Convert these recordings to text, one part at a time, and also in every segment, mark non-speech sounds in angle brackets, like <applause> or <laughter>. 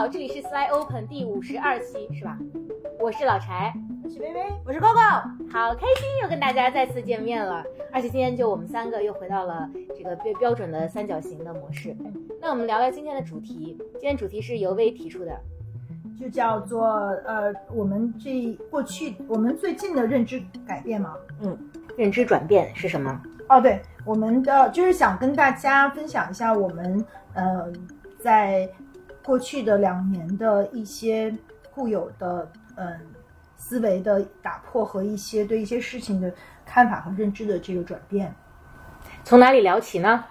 好，这里是 Sly Open 第五十二期，是吧？我是老柴，我是微微，我是 Coco，好开心又跟大家再次见面了，而且今天就我们三个又回到了这个标标准的三角形的模式。那我们聊聊今天的主题，今天主题是由薇提出的，就叫做呃，我们这过去我们最近的认知改变吗，嗯，认知转变是什么？哦，对，我们的就是想跟大家分享一下我们呃在。过去的两年的一些固有的嗯思维的打破和一些对一些事情的看法和认知的这个转变，从哪里聊起呢？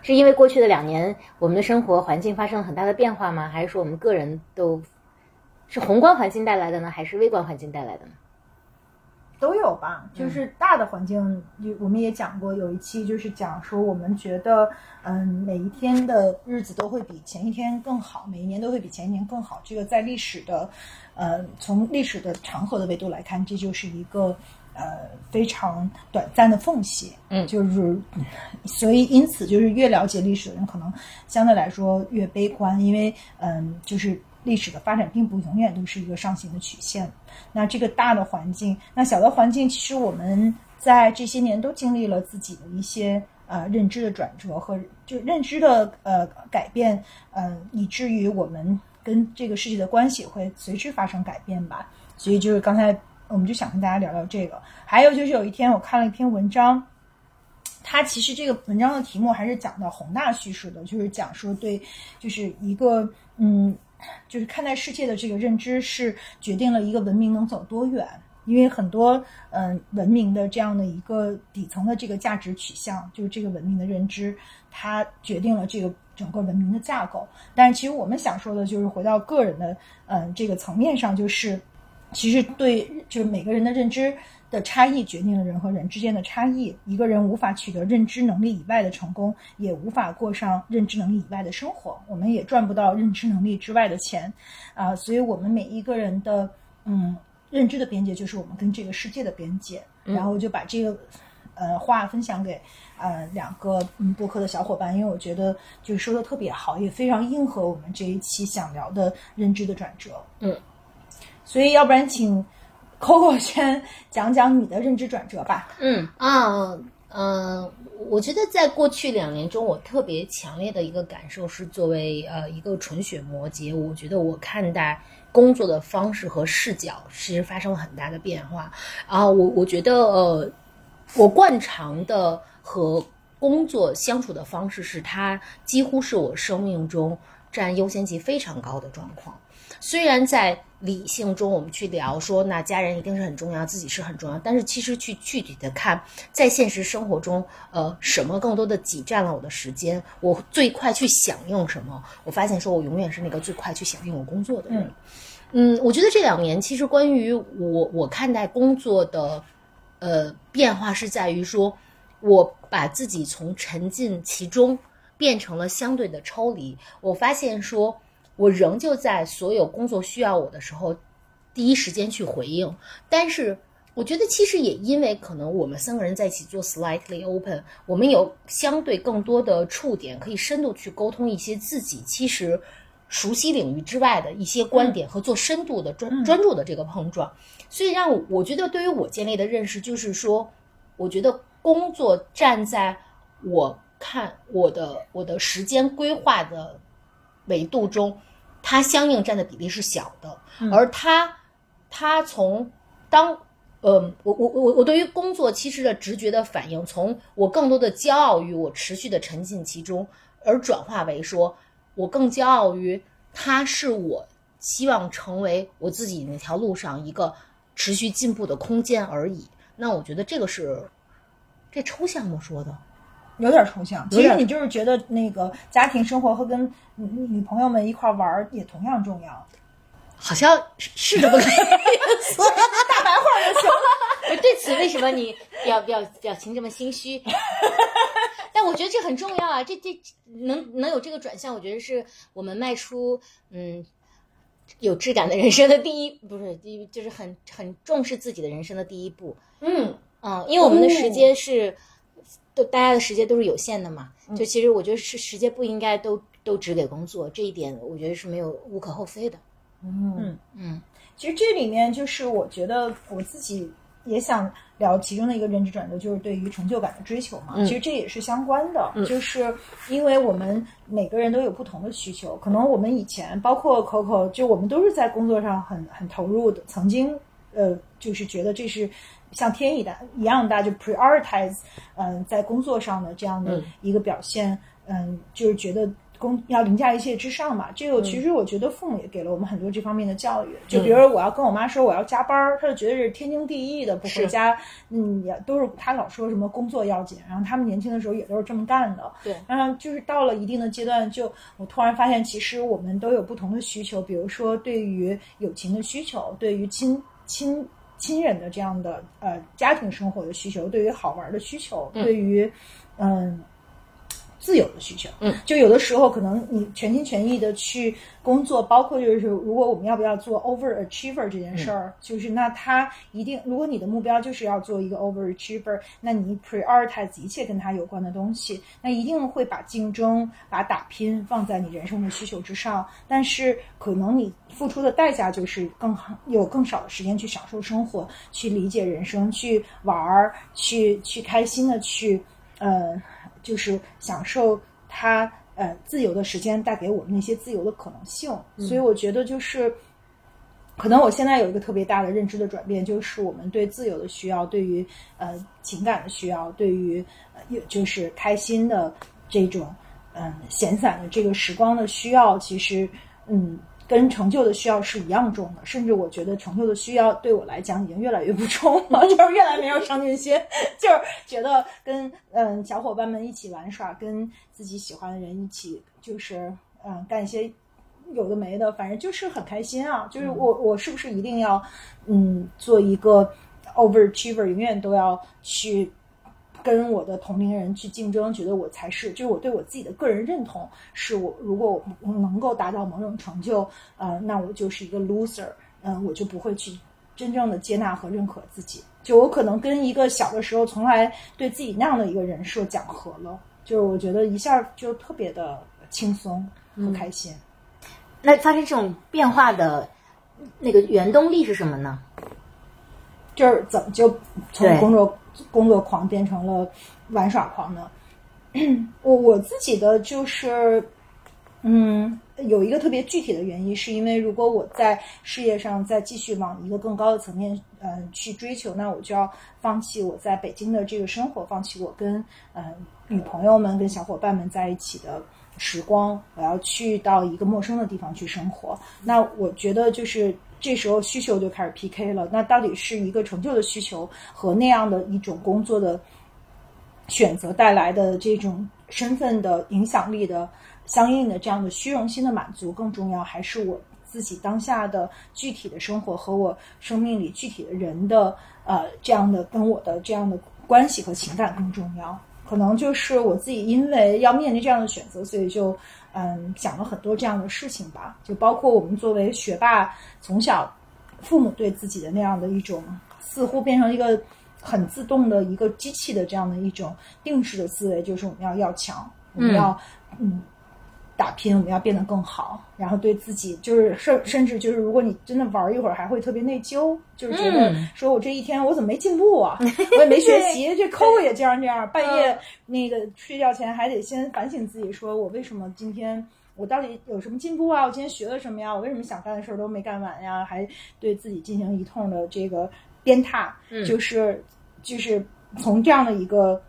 是因为过去的两年我们的生活环境发生了很大的变化吗？还是说我们个人都是宏观环境带来的呢？还是微观环境带来的呢？都有吧，就是大的环境，我们也讲过，有一期就是讲说，我们觉得，嗯，每一天的日子都会比前一天更好，每一年都会比前一年更好。这个在历史的，呃，从历史的长河的维度来看，这就是一个呃非常短暂的缝隙。嗯，就是，所以因此就是越了解历史的人，可能相对来说越悲观，因为嗯，就是。历史的发展并不永远都是一个上行的曲线，那这个大的环境，那小的环境，其实我们在这些年都经历了自己的一些呃认知的转折和就认知的呃改变，嗯，以至于我们跟这个世界的关系会随之发生改变吧。所以就是刚才我们就想跟大家聊聊这个，还有就是有一天我看了一篇文章，它其实这个文章的题目还是讲到宏大叙事的，就是讲说对，就是一个嗯。就是看待世界的这个认知是决定了一个文明能走多远，因为很多嗯文明的这样的一个底层的这个价值取向，就是这个文明的认知，它决定了这个整个文明的架构。但是其实我们想说的就是回到个人的嗯这个层面上，就是其实对就是每个人的认知。的差异决定了人和人之间的差异。一个人无法取得认知能力以外的成功，也无法过上认知能力以外的生活。我们也赚不到认知能力之外的钱，啊，所以我们每一个人的嗯认知的边界就是我们跟这个世界的边界。然后就把这个呃话分享给呃两个嗯播客的小伙伴，因为我觉得就是说的特别好，也非常应和我们这一期想聊的认知的转折。嗯，所以要不然请。Coco 先讲讲你的认知转折吧。嗯啊嗯，我觉得在过去两年中，我特别强烈的一个感受是，作为呃一个纯血摩羯，我觉得我看待工作的方式和视角其实发生了很大的变化。啊，我我觉得呃，我惯常的和工作相处的方式是，它几乎是我生命中占优先级非常高的状况。虽然在理性中，我们去聊说，那家人一定是很重要，自己是很重要。但是其实去具体的看，在现实生活中，呃，什么更多的挤占了我的时间？我最快去响应什么？我发现说，我永远是那个最快去响应我工作的人。嗯，我觉得这两年其实关于我我看待工作的，呃，变化是在于说，我把自己从沉浸其中变成了相对的抽离。我发现说。我仍旧在所有工作需要我的时候，第一时间去回应。但是，我觉得其实也因为可能我们三个人在一起做 slightly open，我们有相对更多的触点，可以深度去沟通一些自己其实熟悉领域之外的一些观点和做深度的专专注的这个碰撞。所以，让我觉得对于我建立的认识就是说，我觉得工作站在我看我的我的时间规划的。维度中，它相应占的比例是小的，而它，它从当，呃，我我我我对于工作其实的直觉的反应，从我更多的骄傲于我持续的沉浸其中，而转化为说，我更骄傲于它是我希望成为我自己那条路上一个持续进步的空间而已。那我觉得这个是，这抽象吗？说的。有点抽象，其实你就是觉得那个家庭生活和跟女朋友们一块玩也同样重要，好像是这么个意思，<laughs> 大白话就行了。<laughs> 对此，为什么你表表表情这么心虚？<laughs> 但我觉得这很重要啊，这这能能有这个转向，我觉得是我们迈出嗯有质感的人生的第一，不是第一，就是很很重视自己的人生的第一步。嗯嗯，因为我们的时间是。都大家的时间都是有限的嘛，就其实我觉得是时间不应该都都只给工作，这一点我觉得是没有无可厚非的。嗯嗯其实这里面就是我觉得我自己也想聊其中的一个认知转折，就是对于成就感的追求嘛。嗯其实这也是相关的，就是因为我们每个人都有不同的需求，可能我们以前包括 Coco，就我们都是在工作上很很投入的，曾经呃就是觉得这是。像天一的一样大，就 prioritize，嗯、在工作上的这样的嗯一个表现，嗯，就是觉得工要凌驾一切之上嘛。这个其实我觉得父母也给了我们很多这方面的教育。就比如说我要跟我妈说我要加班儿，她就觉得是天经地义的，不回家，嗯，也都是她老说什么工作要紧，然后他们年轻的时候也都是这么干的。对然后就是到了一定的阶段，就我突然发现，其实我们都有不同的需求，比如说对于友情的需求，对于亲亲。亲人的这样的呃家庭生活的需求，对于好玩的需求，对于嗯自由的需求，嗯，就有的时候可能你全心全意的去工作，包括就是如果我们要不要做 overachiever 这件事儿，就是那他一定，如果你的目标就是要做一个 overachiever，那你 prioritize 一切跟他有关的东西，那一定会把竞争、把打拼放在你人生的需求之上，但是可能你付出的代价就是更好有更少的时间去享受生活，去理解人生，去玩儿，去去开心的去呃。就是享受它呃自由的时间带给我们那些自由的可能性。所以我觉得就是，可能我现在有一个特别大的认知的转变，就是我们对自由的需要，对于呃情感的需要，对于呃有就是开心的这种嗯闲散的这个时光的需要，其实嗯。跟成就的需要是一样重的，甚至我觉得成就的需要对我来讲已经越来越不重了，<laughs> 就是越来越没有上进心，就是觉得跟嗯小伙伴们一起玩耍，跟自己喜欢的人一起，就是嗯干一些有的没的，反正就是很开心啊。就是我我是不是一定要嗯做一个 overachiever，永远都要去跟我的同龄人去竞争，觉得我才是，就是我对我自己的个人认同，是我如果我能够达到某种成就，呃，那我就是一个 loser，嗯、我就不会去真正的接纳和认可自己。就我可能跟一个小的时候从来对自己那样的一个人设讲和了，就是我觉得一下就特别的轻松和开心。那发生这种变化的那个原动力是什么呢？就是怎么就从工作工作狂变成了玩耍狂呢？<clears throat> 我我自己的就是，嗯，有一个特别具体的原因，是因为如果我在事业上再继续往一个更高的层面，呃，去追求，那我就要放弃我在北京的这个生活，放弃我跟呃女朋友们、跟小伙伴们在一起的时光，我要去到一个陌生的地方去生活。那我觉得就是这时候需求就开始 PK 了。那到底是一个成就的需求和那样的一种工作的选择带来的这种身份的影响力的相应的这样的虚荣心的满足更重要，还是我自己当下的具体的生活和我生命里具体的人的呃这样的跟我的这样的关系和情感更重要？可能就是我自己因为要面临这样的选择，所以就嗯讲了很多这样的事情吧，就包括我们作为学霸，从小父母对自己的那样的一种似乎变成一个很自动的一个机器的这样的一种定式的思维，就是我们要要强，我们要嗯打拼，我们要变得更好，然后对自己就是甚甚至就是，如果你真的玩一会儿，还会特别内疚，就是觉得嗯说我这一天我怎么没进步啊，<laughs> 我也没学习，这 <laughs> 抠也这样这样，半夜那个睡觉前还得先反省自己，说我为什么今天。我到底有什么进步啊？我今天学了什么呀？我为什么想干的事儿都没干完呀？还对自己进行一通的这个鞭挞，就是就是从这样的一个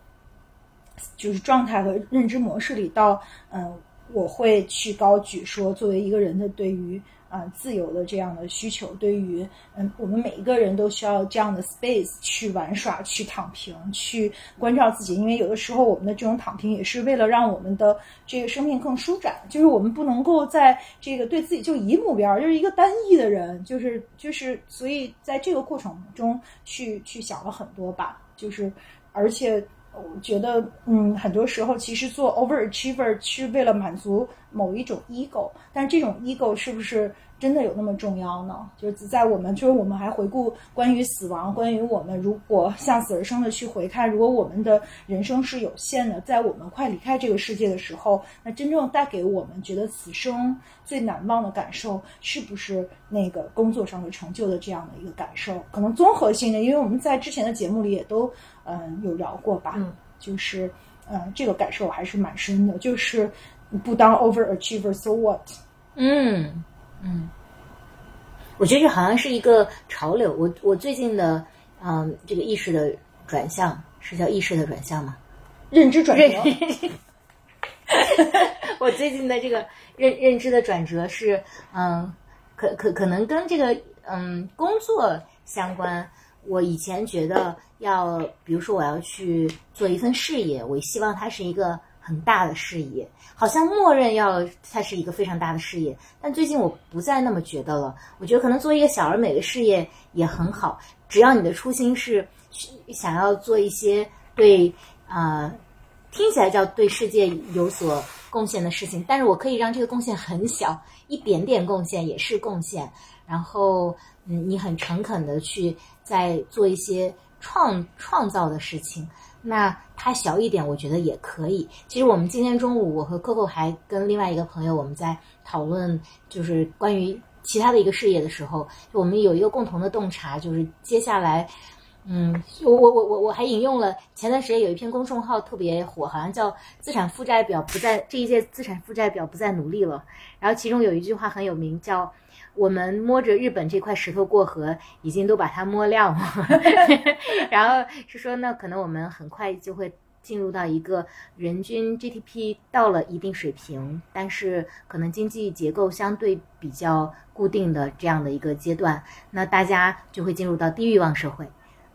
就是状态和认知模式里到嗯，我会去高举说，作为一个人的对于啊、自由的这样的需求，对于嗯我们每一个人都需要这样的 space 去玩耍、去躺平、去关照自己，因为有的时候我们的这种躺平也是为了让我们的这个生命更舒展，就是我们不能够在这个对自己就一目标，就是一个单一的人，就是就是，所以在这个过程中去去想了很多吧，就是而且我觉得，嗯，很多时候其实做 overachiever 是为了满足某一种 ego，但这种 ego 是不是真的有那么重要呢？就是在我们，就是我们还回顾关于死亡，关于我们如果向死而生的去回看，如果我们的人生是有限的，在我们快离开这个世界的时候，那真正带给我们觉得此生最难忘的感受，是不是那个工作上的成就的这样的一个感受？可能综合性的，因为我们在之前的节目里也都。嗯，有聊过吧？嗯，就是，呃，这个感受还是蛮深的。就是不当 overachiever，so what？嗯嗯，我觉得这好像是一个潮流。我我最近的，嗯，这个意识的转向是叫意识的转向吗？认知转折。<laughs> 我最近的这个认认知的转折是，嗯，可可可能跟这个嗯工作相关。我以前觉得要，比如说我要去做一份事业，我希望它是一个很大的事业，好像默认要它是一个非常大的事业。但最近我不再那么觉得了，我觉得可能做一个小而美的事业也很好，只要你的初心是想要做一些对啊，听起来叫对世界有所贡献的事情。但是我可以让这个贡献很小，一点点贡献也是贡献。然后，嗯，你很诚恳的去。在做一些创创造的事情，那它小一点，我觉得也可以。其实我们今天中午，我和 Coco 还跟另外一个朋友，我们在讨论，就是关于其他的一个事业的时候，我们有一个共同的洞察，就是接下来，嗯，我我我我我还引用了前段时间有一篇公众号特别火，好像叫“资产负债表不再这一届资产负债表不再努力了”，然后其中有一句话很有名，叫。我们摸着日本这块石头过河，已经都把它摸亮了。<laughs> 然后是说，那可能我们很快就会进入到一个人均 GDP 到了一定水平，但是可能经济结构相对比较固定的这样的一个阶段。那大家就会进入到低欲望社会。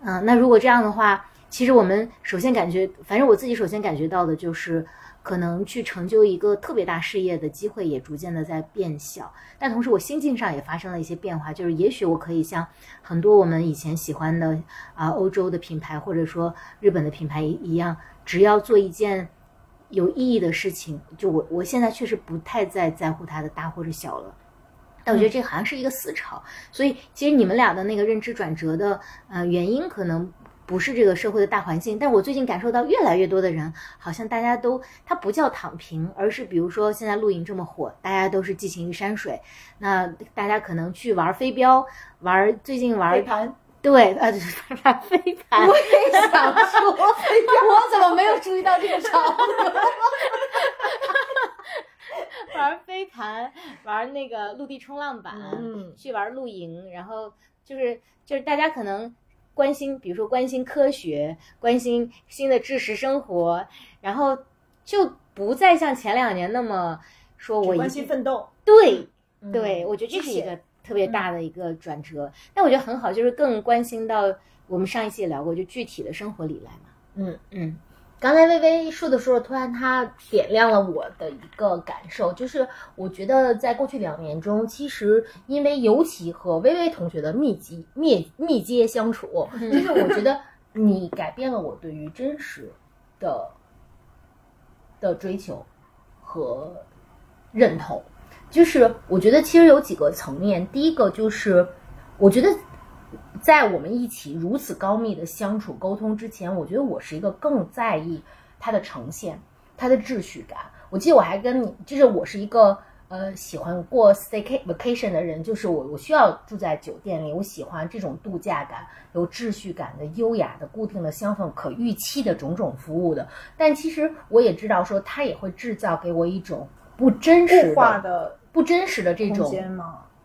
嗯，那如果这样的话，其实我们首先感觉，反正我自己首先感觉到的就是。可能去成就一个特别大事业的机会也逐渐的在变小，但同时我心境上也发生了一些变化，就是也许我可以像很多我们以前喜欢的啊欧洲的品牌或者说日本的品牌一样，只要做一件有意义的事情，就我我现在确实不太在在乎它的大或者小了，但我觉得这好像是一个思潮，所以其实你们俩的那个认知转折的呃原因可能。不是这个社会的大环境，但我最近感受到越来越多的人，好像大家都，他不叫躺平，而是比如说现在露营这么火，大家都是寄情于山水，那大家可能去玩飞镖，玩最近玩飞盘，对，<laughs> 呃，玩飞盘。我也想说，我怎么没有注意到这个潮流？玩飞盘，玩那个陆地冲浪板，嗯，去玩露营，然后就是就是大家可能。关心，比如说关心科学，关心新的知识生活，然后就不再像前两年那么说我关心奋斗。对，对，我觉得这是一个特别大的一个转折。但我觉得很好，就是更关心到我们上一期也聊过，就具体的生活里来嘛。嗯嗯。刚才微微说的时候，突然他点亮了我的一个感受，就是我觉得在过去两年中，其实因为尤其和微微同学的密集密密接相处，就是我觉得你改变了我对于真实的的追求和认同。就是我觉得其实有几个层面，第一个就是我觉得。在我们一起如此高密的相处沟通之前，我觉得我是一个更在意它的呈现、它的秩序感。我记得我还跟你，就是我是一个呃喜欢过 stay vacation 的人，就是我我需要住在酒店里，我喜欢这种度假感、有秩序感的、优雅的、固定的香氛、可预期的种种服务的。但其实我也知道，说它也会制造给我一种不真实的、不真实的这种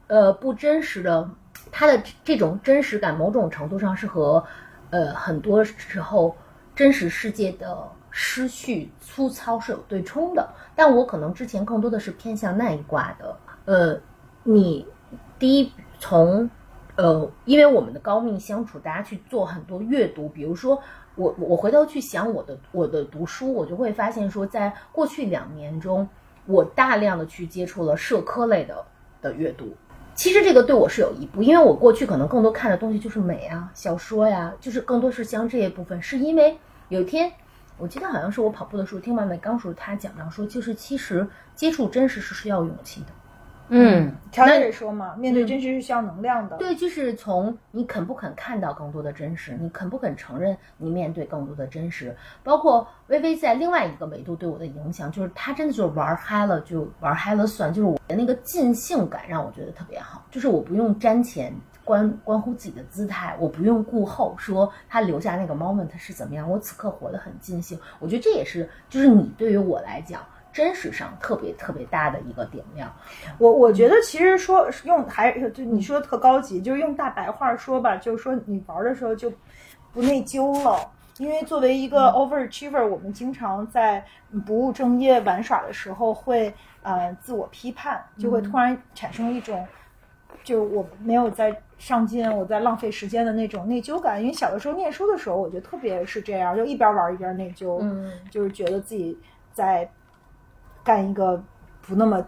呃不真实的。它的这种真实感，某种程度上是和，呃，很多时候真实世界的失序、粗糙是有对冲的。但我可能之前更多的是偏向那一卦的。呃，你第一从，呃，因为我们的高密相处，大家去做很多阅读，比如说我我回头去想我的我的读书，我就会发现说，在过去两年中，我大量的去接触了社科类的的阅读。其实这个对我是有一步，因为我过去可能更多看的东西就是美啊、小说呀，就是更多是像这些部分。是因为有一天，我记得好像是我跑步的时候听完美刚说，他讲到说，就是其实接触真实是需要勇气的。嗯，乔也说嘛，面对真实是需要能量的。对，就是从你肯不肯看到更多的真实，你肯不肯承认你面对更多的真实，包括微微在另外一个维度对我的影响，就是他真的就是玩嗨了就玩嗨了算，就是我的那个尽兴感让我觉得特别好，就是我不用瞻前关关乎自己的姿态，我不用顾后说他留下那个 moment 是怎么样，我此刻活得很尽兴，我觉得这也是就是你对于我来讲。真实上特别特别大的一个点亮，我我觉得其实说用还就你说的特高级，就是用大白话说吧，就是说你玩的时候就不内疚了，因为作为一个 overachiever，我们经常在不务正业玩耍的时候会呃自我批判，就会突然产生一种就我没有在上进，我在浪费时间的那种内疚感。因为小的时候念书的时候，我觉得特别是这样，就一边玩一边内疚，嗯，就是觉得自己在。干一个不那么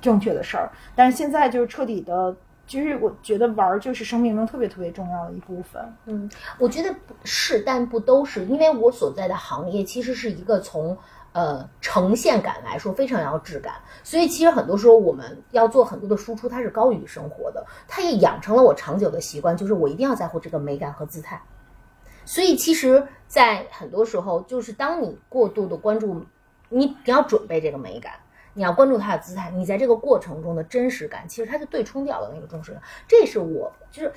正确的事儿，但是现在就是彻底的，其实我觉得玩儿就是生命中特别特别重要的一部分。嗯，我觉得是，但不都是，因为我所在的行业其实是一个从呃呈现感来说非常要质感，所以其实很多时候我们要做很多的输出，它是高于生活的，它也养成了我长久的习惯，就是我一定要在乎这个美感和姿态。所以其实，在很多时候，就是当你过度的关注。你你要准备这个美感，你要关注它的姿态，你在这个过程中的真实感，其实它就对冲掉了那个重视感。这是我就是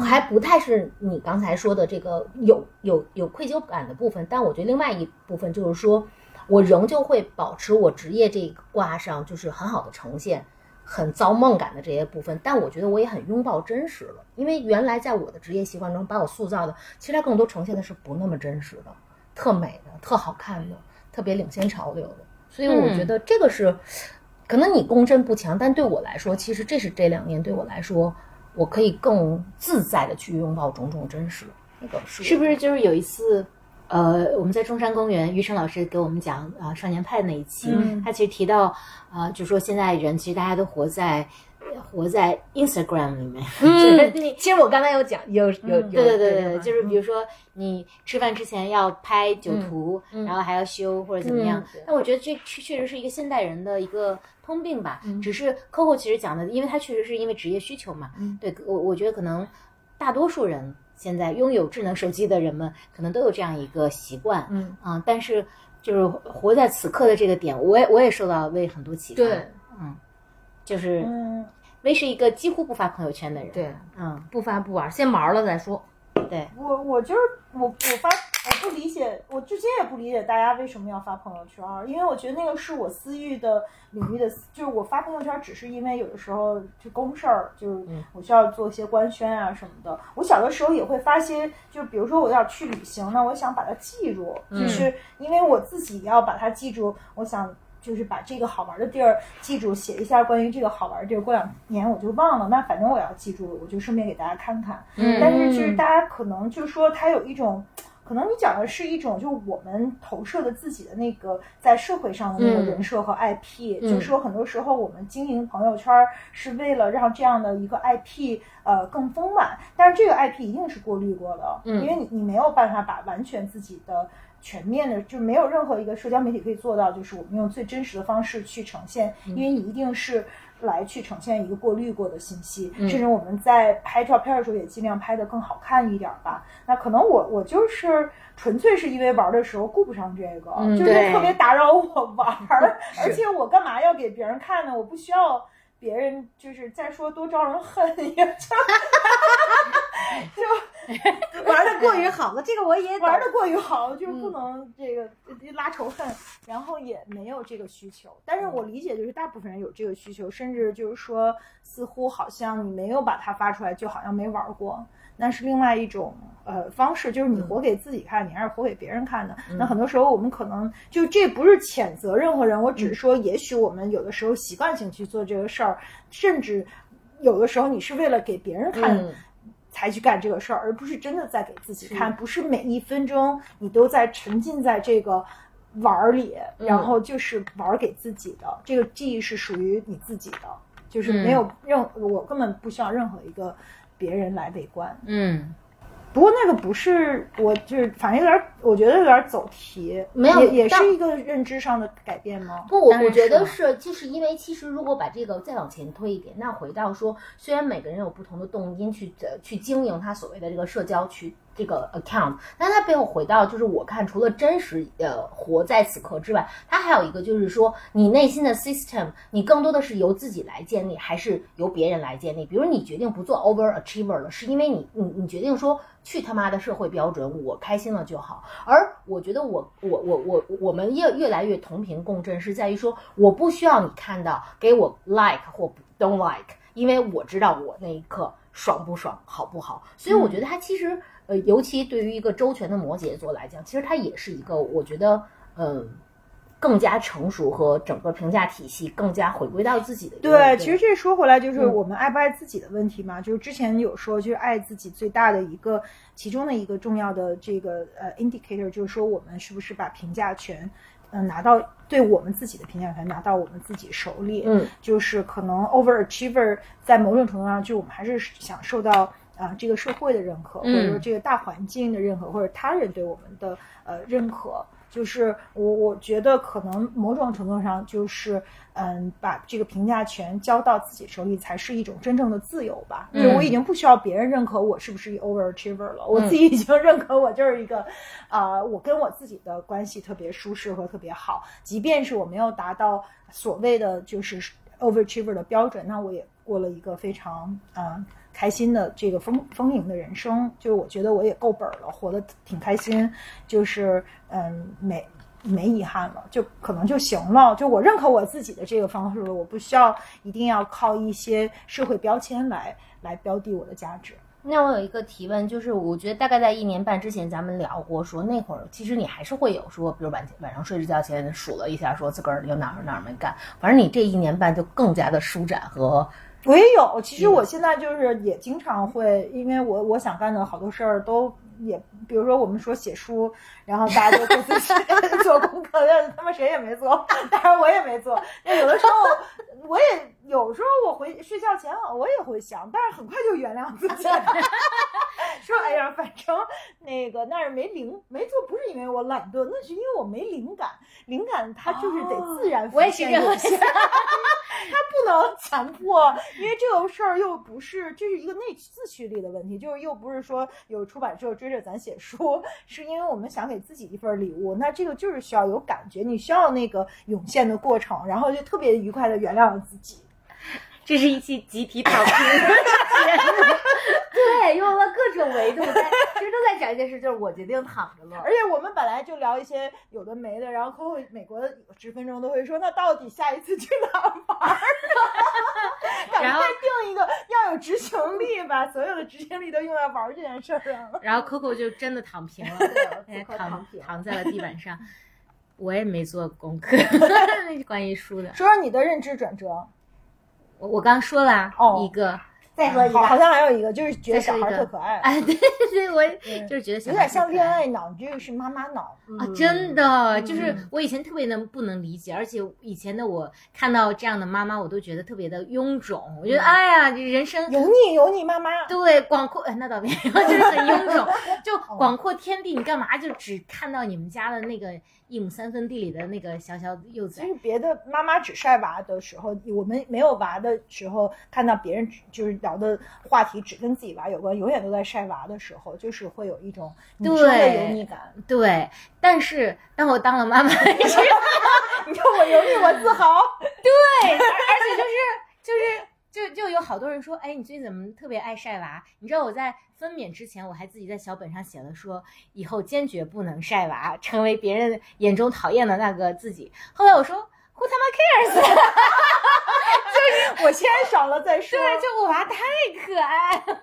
还不太是你刚才说的这个有有有愧疚感的部分，但我觉得另外一部分就是说，我仍旧会保持我职业这个挂上就是很好的呈现，很造梦感的这些部分。但我觉得我也很拥抱真实了，因为原来在我的职业习惯中把我塑造的，其实它更多呈现的是不那么真实的，特美的，特好看的。特别领先潮流的，所以我觉得这个是，可能你共振不强，但对我来说，其实这是这两年对我来说，我可以更自在的去拥抱种种真实。那个是是不是就是有一次，呃，我们在中山公园，于生老师给我们讲啊少年派那一期，他其实提到啊，就说现在人其实大家都活在。活在 Instagram 里面，<laughs> 嗯，其实我刚才有讲，有有对对对对，就是比如说你吃饭之前要拍酒图，然后还要修或者怎么样。那我觉得这确确实是一个现代人的一个通病吧。只是 Coco 其实讲的，因为他确实是因为职业需求嘛。对我我觉得可能大多数人现在拥有智能手机的人们，可能都有这样一个习惯。嗯啊，但是就是活在此刻的这个点，我也我也受到为很多启发。对，嗯，就是嗯。威是一个几乎不发朋友圈的人，对，嗯，不发不玩，先玩了再说。对我，我就是我，我发我不理解，我至今也不理解大家为什么要发朋友圈，因为我觉得那个是我私域的领域的，就是我发朋友圈只是因为有的时候就公事儿，就是我需要做一些官宣啊什么的。我小的时候也会发些，就比如说我要去旅行，那我想把它记住，就是因为我自己要把它记住，我想。就是把这个好玩的地儿记住，写一下关于这个好玩的地儿。过两年我就忘了，那反正我要记住了，我就顺便给大家看看。嗯，但是就是大家可能就是说，它有一种，可能你讲的是一种，就我们投射的自己的那个在社会上的那个人设和 IP。就是说，很多时候我们经营朋友圈是为了让这样的一个 IP 呃更丰满，但是这个 IP 一定是过滤过的，因为你你没有办法把完全自己的。全面的就没有任何一个社交媒体可以做到，就是我们用最真实的方式去呈现，因为你一定是来去呈现一个过滤过的信息，甚至我们在拍照片的时候也尽量拍的更好看一点吧。那可能我我就是纯粹是因为玩的时候顾不上这个，就是特别打扰我玩，<laughs> 而且我干嘛要给别人看呢？我不需要。别人就是再说多招人恨也，就 <laughs> 就玩的过于好了。这个我也玩的过于好，就是不能这个拉仇恨，然后也没有这个需求。但是我理解，就是大部分人有这个需求，甚至就是说，似乎好像你没有把它发出来，就好像没玩过。那是另外一种呃方式，就是你活给自己看，你还是活给别人看的。那很多时候我们可能就这不是谴责任何人，我只是说，也许我们有的时候习惯性去做这个事儿，甚至有的时候你是为了给别人看才去干这个事儿，而不是真的在给自己看。不是每一分钟你都在沉浸在这个玩儿里，然后就是玩儿给自己的。这个记忆是属于你自己的，就是没有任我根本不需要任何一个。别人来围观，嗯，不过那个不是，我就是反正有点，我觉得有点走题，没有也也是一个认知上的改变吗？不，我我觉得是是，就是因为其实如果把这个再往前推一点，那回到说，虽然每个人有不同的动因去呃去经营他所谓的这个社交去这个 account，但它背后回到就是我看除了真实呃活在此刻之外，它还有一个就是说你内心的 system，你更多的是由自己来建立，还是由别人来建立？比如你决定不做 overachiever 了，是因为你你你决定说去他妈的社会标准，我开心了就好。而我觉得我我我我我们越越来越同频共振，是在于说我不需要你看到给我 like 或 don't like，因为我知道我那一刻爽不爽，好不好。所以我觉得它其实呃，尤其对于一个周全的摩羯座来讲，其实它也是一个我觉得嗯。更加成熟和整个评价体系更加回归到自己的对，其实这说回来就是嗯我们爱不爱自己的问题嘛。就是之前有说，就是爱自己最大的一个其中的一个重要的这个呃 indicator，就是说我们是不是把评价权，嗯、拿到对我们自己的评价权拿到我们自己手里。嗯，就是可能 overachiever 在某种程度上，就我们还是想受到啊、这个社会的认可，或者说嗯这个大环境的认可，或者他人对我们的呃认可。就是我我觉得可能某种程度上就是嗯，把这个评价权交到自己手里，才是一种真正的自由吧。因为我已经不需要别人认可我是不是 overachiever 了，我自己已经认可我就是一个啊、我跟我自己的关系特别舒适和特别好，即便是我没有达到所谓的就是 overachiever 的标准，那我也过了一个非常啊、开心的这个丰丰盈的人生。就是我觉得我也够本儿了，活得挺开心，就是嗯没。没遗憾了，就可能就行了。就我认可我自己的这个方式了，我不需要一定要靠一些社会标签来来标的我的价值。那我有一个提问，就是我觉得大概在一年半之前，咱们聊过，说那会儿其实你还是会有说，比如晚晚上睡着觉前数了一下，说自个儿有哪儿哪儿没干。反正你这一年半就更加的舒展和我也有，其实我现在就是也经常会，因为我我想干的好多事儿都也，比如说我们说写书，然后大家都各自去 <laughs> 做功课，但他们谁也没做，当然我也没做。那有的时候我也有时候我回睡觉前我也会想，但是很快就原谅自己，<laughs> 说哎呀，反正那个那是没灵没做，不是因为我懒惰，那是因为我没灵感，灵感它就是得自然浮现有限他 <laughs> 不能强迫，因为这个事儿又不是，这是一个内自驱力的问题，就是又不是说有出版社追追着咱写书，是因为我们想给自己一份礼物，那这个就是需要有感觉，你需要那个涌现的过程，然后就特别愉快的原谅了自己。这是一期集体躺平的节目。<laughs> <laughs> 对，用了各种维度在，其实都在讲一件事，就是我决定躺着了而。且我们本来就聊一些有的没的，然后 Coco 美国十分钟都会说，那到底下一次去哪儿玩儿？赶 <laughs> 然后快定一个，要有执行力，吧所有的执行力都用在玩儿这件事儿上了。然后 Coco 就真的躺平了，躺躺躺在了地板上。我也没做功课，关于书的。说说你的认知转折。我我刚说了哦一个，再说一个好，像还有一个，就是觉得小孩特可爱，哎，对对，我就是觉得有点像恋爱脑，你这个是妈妈脑。啊，真的，嗯就是我以前特别能不能理解，而且以前的我看到这样的妈妈，我都觉得特别的臃肿。我觉得，哎呀，人生油腻油腻妈妈，对广阔，哎，那倒没有，<laughs> 就是很臃肿。就广阔天地，你干嘛就只看到你们家的那个一亩三分地里的那个小小幼崽其？实别的妈妈只晒娃的时候，我们没有娃的时候，看到别人就是聊的话题只跟自己娃有关，永远都在晒娃的时候，就是会有一种你说的对油腻感。对，但是当我当了妈妈之 <laughs> 后，你说我油腻，我自豪。对，而而且就是就是就就有好多人说，哎，你最近怎么特别爱晒娃？你知道我在分娩之前，我还自己在小本上写了说，以后坚决不能晒娃，成为别人眼中讨厌的那个自己。后来我说，Who 他妈 cares？<laughs> 就是我先爽了再说。对，就我娃太可爱了，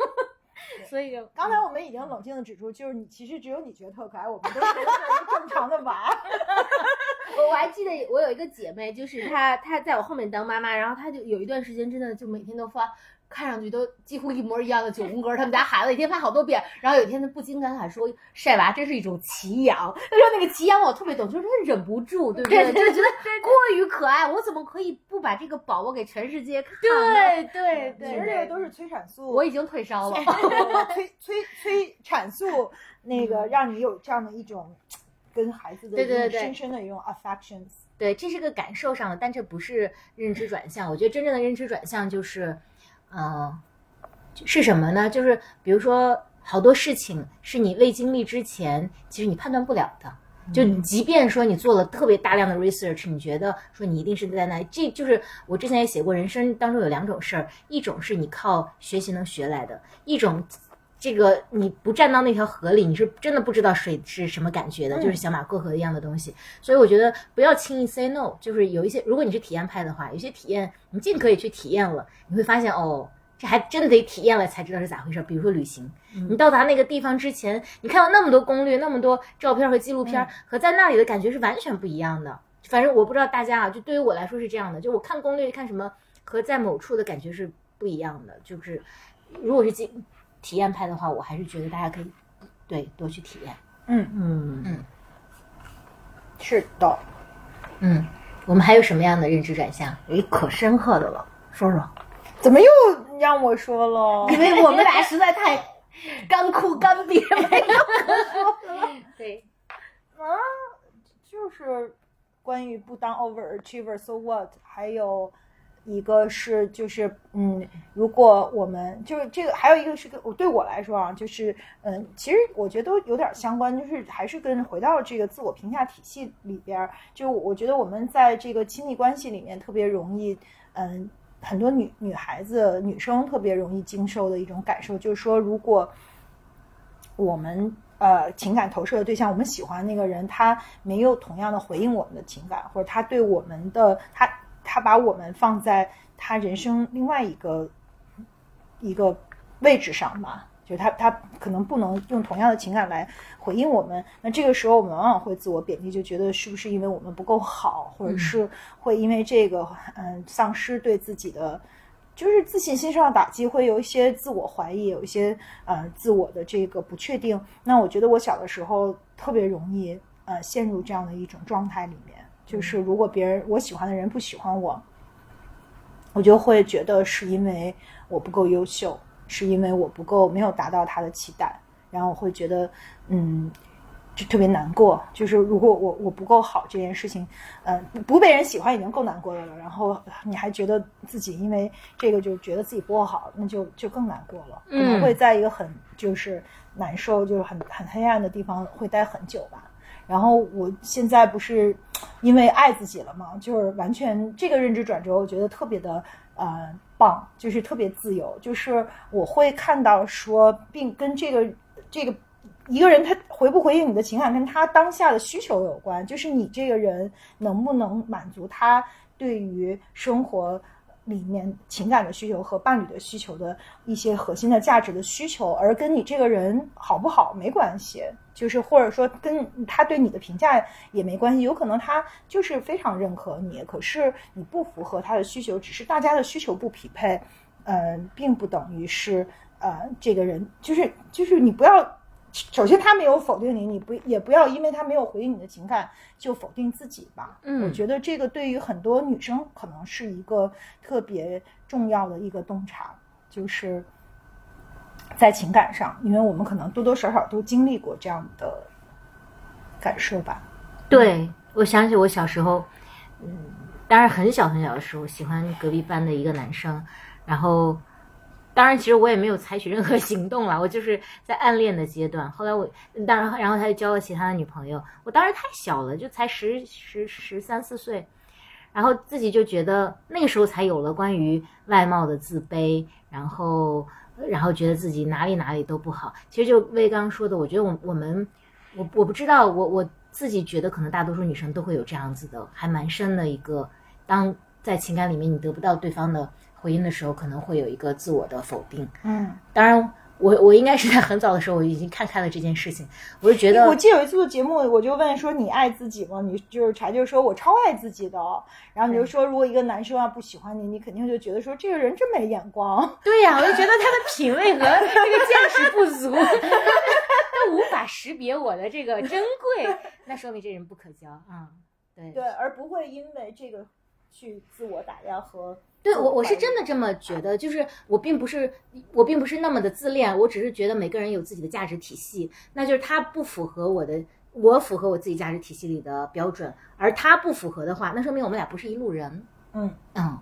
所以就刚才我们已经冷静的指出，就是你其实只有你觉得特可爱，我们都觉得这是一个正常的娃。<laughs> 我我还记得我有一个姐妹，就是她她在我后面当妈妈，然后她就有一段时间真的就每天都发。看上去都几乎一模一样的九宫格，他们家孩子一天拍好多遍。然后有一天他不禁感慨说：“晒娃真是一种奇痒。”他说：“那个奇痒我特别懂，就是他忍不住，对不对？就是觉得过于可爱，我怎么可以不把这个宝宝给全世界看？”对对对其实这个都是催产素，我已经退烧了。<laughs> 催催催产素，<laughs> 那个让你有这样的一种跟孩子的对对对深深的一种 affections。对，这是个感受上的，但这不是认知转向。我觉得真正的认知转向就是。呃，是什么呢？就是比如说，好多事情是你未经历之前，其实你判断不了的。就即便说你做了特别大量的 research，你觉得说你一定是在那，这就是我之前也写过，人生当中有两种事儿，一种是你靠学习能学来的，一种这个你不站到那条河里，你是真的不知道水是什么感觉的，就是小马过河一样的东西。所以我觉得不要轻易 say no，就是有一些，如果你是体验派的话，有些体验你尽可以去体验了，你会发现哦。这还真得体验了才知道是咋回事。比如说旅行，你到达那个地方之前，你看到那么多攻略、那么多照片和纪录片，和在那里的感觉是完全不一样的。反正我不知道大家啊，就对于我来说是这样的。就我看攻略看什么，和在某处的感觉是不一样的。就是如果是经体验派的话，我还是觉得大家可以对多去体验。嗯嗯嗯，是的。嗯，我们还有什么样的认知转向？有一可深刻的了，说说。怎么又让我说了？因为我们俩实在太干枯干瘪，没有说了。对，<laughs> 啊，就是关于不当 overachiever，so what？还有一个是，就是嗯，如果我们就是这个，还有一个是跟我对我来说啊，就是嗯，其实我觉得都有点相关，就是还是跟回到这个自我评价体系里边，就我觉得我们在这个亲密关系里面特别容易嗯。很多女女孩子、女生特别容易经受的一种感受，就是说，如果我们呃情感投射的对象，我们喜欢那个人，他没有同样的回应我们的情感，或者他对我们的他他把我们放在他人生另外一个一个位置上吧。就他他可能不能用同样的情感来回应我们，那这个时候我们往往会自我贬低，就觉得是不是因为我们不够好，或者是会因为这个嗯丧失对自己的就是自信心上的打击，会有一些自我怀疑，有一些呃自我的这个不确定。那我觉得我小的时候特别容易呃陷入这样的一种状态里面，就是如果别人我喜欢的人不喜欢我，我就会觉得是因为我不够优秀。是因为我不够，没有达到他的期待，然后我会觉得，嗯，就特别难过。就是如果我我不够好这件事情，呃，不被人喜欢已经够难过的了，然后你还觉得自己因为这个就觉得自己不够好，那就就更难过了。可能会在一个很就是难受，就是很很黑暗的地方会待很久吧。然后我现在不是因为爱自己了吗？就是完全这个认知转折，我觉得特别的。呃，棒，就是特别自由，就是我会看到说，并跟这个这个一个人他回不回应你的情感，跟他当下的需求有关，就是你这个人能不能满足他对于生活。里面情感的需求和伴侣的需求的一些核心的价值的需求，而跟你这个人好不好没关系，就是或者说跟他对你的评价也没关系。有可能他就是非常认可你，可是你不符合他的需求，只是大家的需求不匹配，呃，并不等于是呃这个人就是就是你不要。首先，他没有否定你，你不也不要因为他没有回应你的情感就否定自己吧。嗯，我觉得这个对于很多女生可能是一个特别重要的一个洞察，就是在情感上，因为我们可能多多少少都经历过这样的感受吧。对，我想起我小时候，嗯，当然很小很小的时候，喜欢隔壁班的一个男生，然后。当然，其实我也没有采取任何行动了，<laughs> 我就是在暗恋的阶段。后来我，当然，然后他就交了其他的女朋友。我当时太小了，就才十十十三四岁，然后自己就觉得那个时候才有了关于外貌的自卑，然后，然后觉得自己哪里哪里都不好。其实就魏刚说的，我觉得我我们，我我不知道，我我自己觉得可能大多数女生都会有这样子的，还蛮深的一个，当在情感里面你得不到对方的。回应的时候可能会有一个自我的否定，嗯，当然我我应该是在很早的时候我已经看开了这件事情，我就觉得我记得有一次做节目，我就问说你爱自己吗？你就是柴就说我超爱自己的，然后你就说如果一个男生啊不喜欢你，你肯定就觉得说这个人真没眼光。对呀、我就觉得他的品味和这个见识不足，<laughs> 他无法识别我的这个珍贵，那说明这人不可交啊、对对，而不会因为这个去自我打压和对我我是真的这么觉得，就是我并不是我并不是那么的自恋，我只是觉得每个人有自己的价值体系，那就是他不符合我的，我符合我自己价值体系里的标准，而他不符合的话，那说明我们俩不是一路人。嗯。嗯，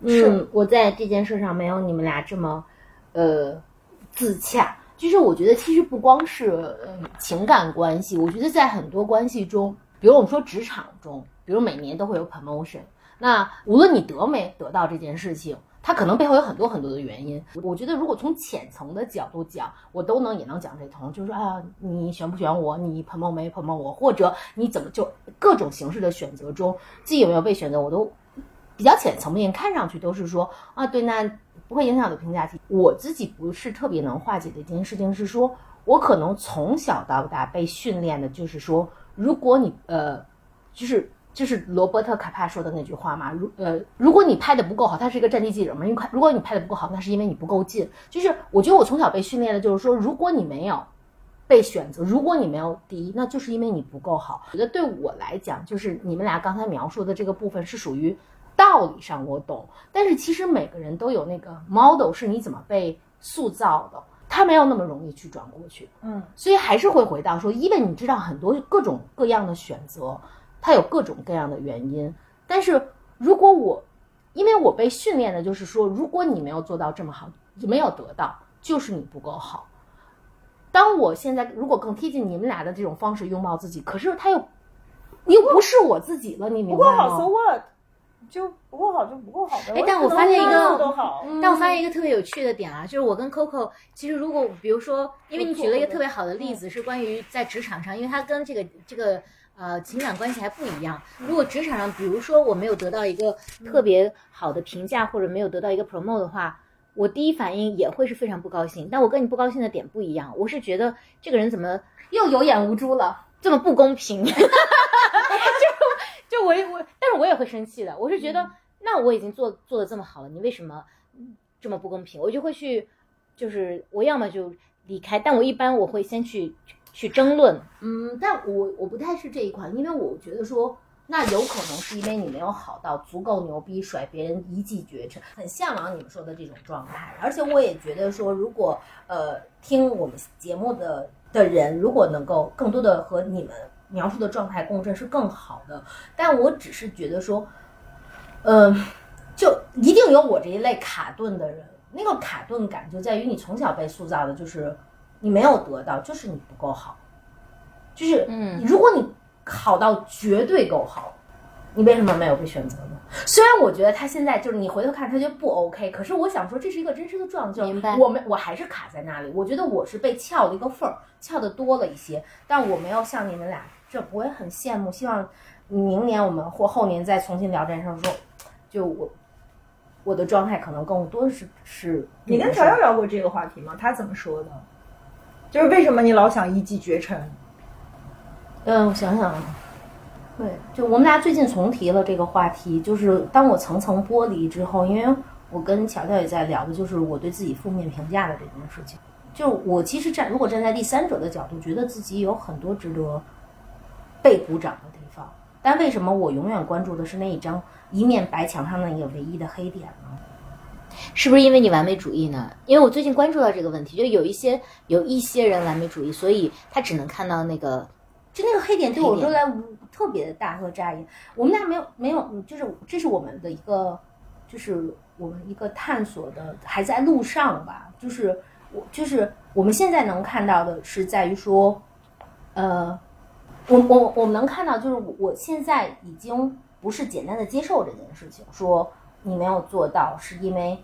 嗯，我在这件事上没有你们俩这么，呃，自洽。就是我觉得其实不光是呃情感关系，我觉得在很多关系中，比如我们说职场中，比如每年都会有 promotion，那无论你得没得到这件事情，它可能背后有很多很多的原因。我觉得如果从浅层的角度讲，我都能也能讲这通，就是说啊，你选不选我，你捧没没 promote 我，或者你怎么就各种形式的选择中，自己有没有被选择，我都比较浅层面看上去都是说啊，对，那不会影响我的评价体。我自己不是特别能化解的一件事情是说，我可能从小到大被训练的就是说，如果你呃，就是就是罗伯特卡帕说的那句话嘛，如呃，如果你拍的不够好，他是一个战地记者嘛，因为看如果你拍的不够好，那是因为你不够近。就是我觉得我从小被训练的就是说，如果你没有。被选择，如果你没有第一，那就是因为你不够好。我觉得对我来讲，就是你们俩刚才描述的这个部分是属于道理上我懂，但是其实每个人都有那个 model 是你怎么被塑造的，他没有那么容易去转过去。嗯所以还是会回到说，因为你知道很多各种各样的选择，它有各种各样的原因。但是如果我，因为我被训练的就是说，如果你没有做到这么好，没有得到，就是你不够好。当我现在如果更贴近你们俩的这种方式拥抱自己，可是他又你又不是我自己了，你明白不够好，so 吗？what？就不够好就不够好呗。哎但我发现一个但我发现一个特别有趣的点啊，就是我跟 Coco，其实如果比如说，因为你举了一个特别好的例子，是关于在职场上，因为它跟这个这个呃情感关系还不一样。如果职场上，比如说我没有得到一个特别好的评价，或者没有得到一个 promote 的话，我第一反应也会是非常不高兴。但我跟你不高兴的点不一样，我是觉得这个人怎么又有眼无珠了。这么不公平？<laughs> 就就我我，但是我也会生气的。我是觉得，那我已经做做的这么好了，你为什么这么不公平？我就会去，就是我要么就离开，但我一般我会先去去争论。嗯，但我我不太是这一款，因为我觉得说，那有可能是因为你没有好到足够牛逼，甩别人一骑绝尘，很向往你们说的这种状态。而且我也觉得说，如果呃听我们节目的的人，如果能够更多的和你们描述的状态共振，是更好的。但我只是觉得说，嗯、就一定有我这一类卡顿的人，那个卡顿感就在于你从小被塑造的就是你没有得到，就是你不够好。就是，嗯如果你好到绝对够好，你为什么没有被选择呢？虽然我觉得他现在就是你回头看他就不 OK，可是我想说这是一个真实的状况，就是明白我们我还是卡在那里。我觉得我是被撬的一个缝儿，撬的多了一些，但我没有像你们俩这，我也很羡慕，希望明年我们或后年再重新聊这件事儿的时候，就我我的状态可能更多是是你跟乔乔聊过这个话题吗？他怎么说的？就是为什么你老想一骑绝尘？嗯，我想想啊，对，就我们俩最近重提了这个话题，就是当我层层剥离之后，因为我跟乔乔也在聊的，就是我对自己负面评价的这件事情。就我其实站，如果站在第三者的角度，觉得自己有很多值得被鼓掌的地方，但为什么我永远关注的是那一张一面白墙上那一个唯一的黑点呢？是不是因为你完美主义呢？因为我最近关注到这个问题，就有一些有一些人完美主义，所以他只能看到那个就那个黑点对我说来特别的大和扎眼。我们俩没有没有，就是这是我们的一个，就是我们一个探索的还在路上吧。就是我就是我们现在能看到的是在于说，呃，我我我们能看到就是我我现在已经不是简单的接受这件事情，说你没有做到是因为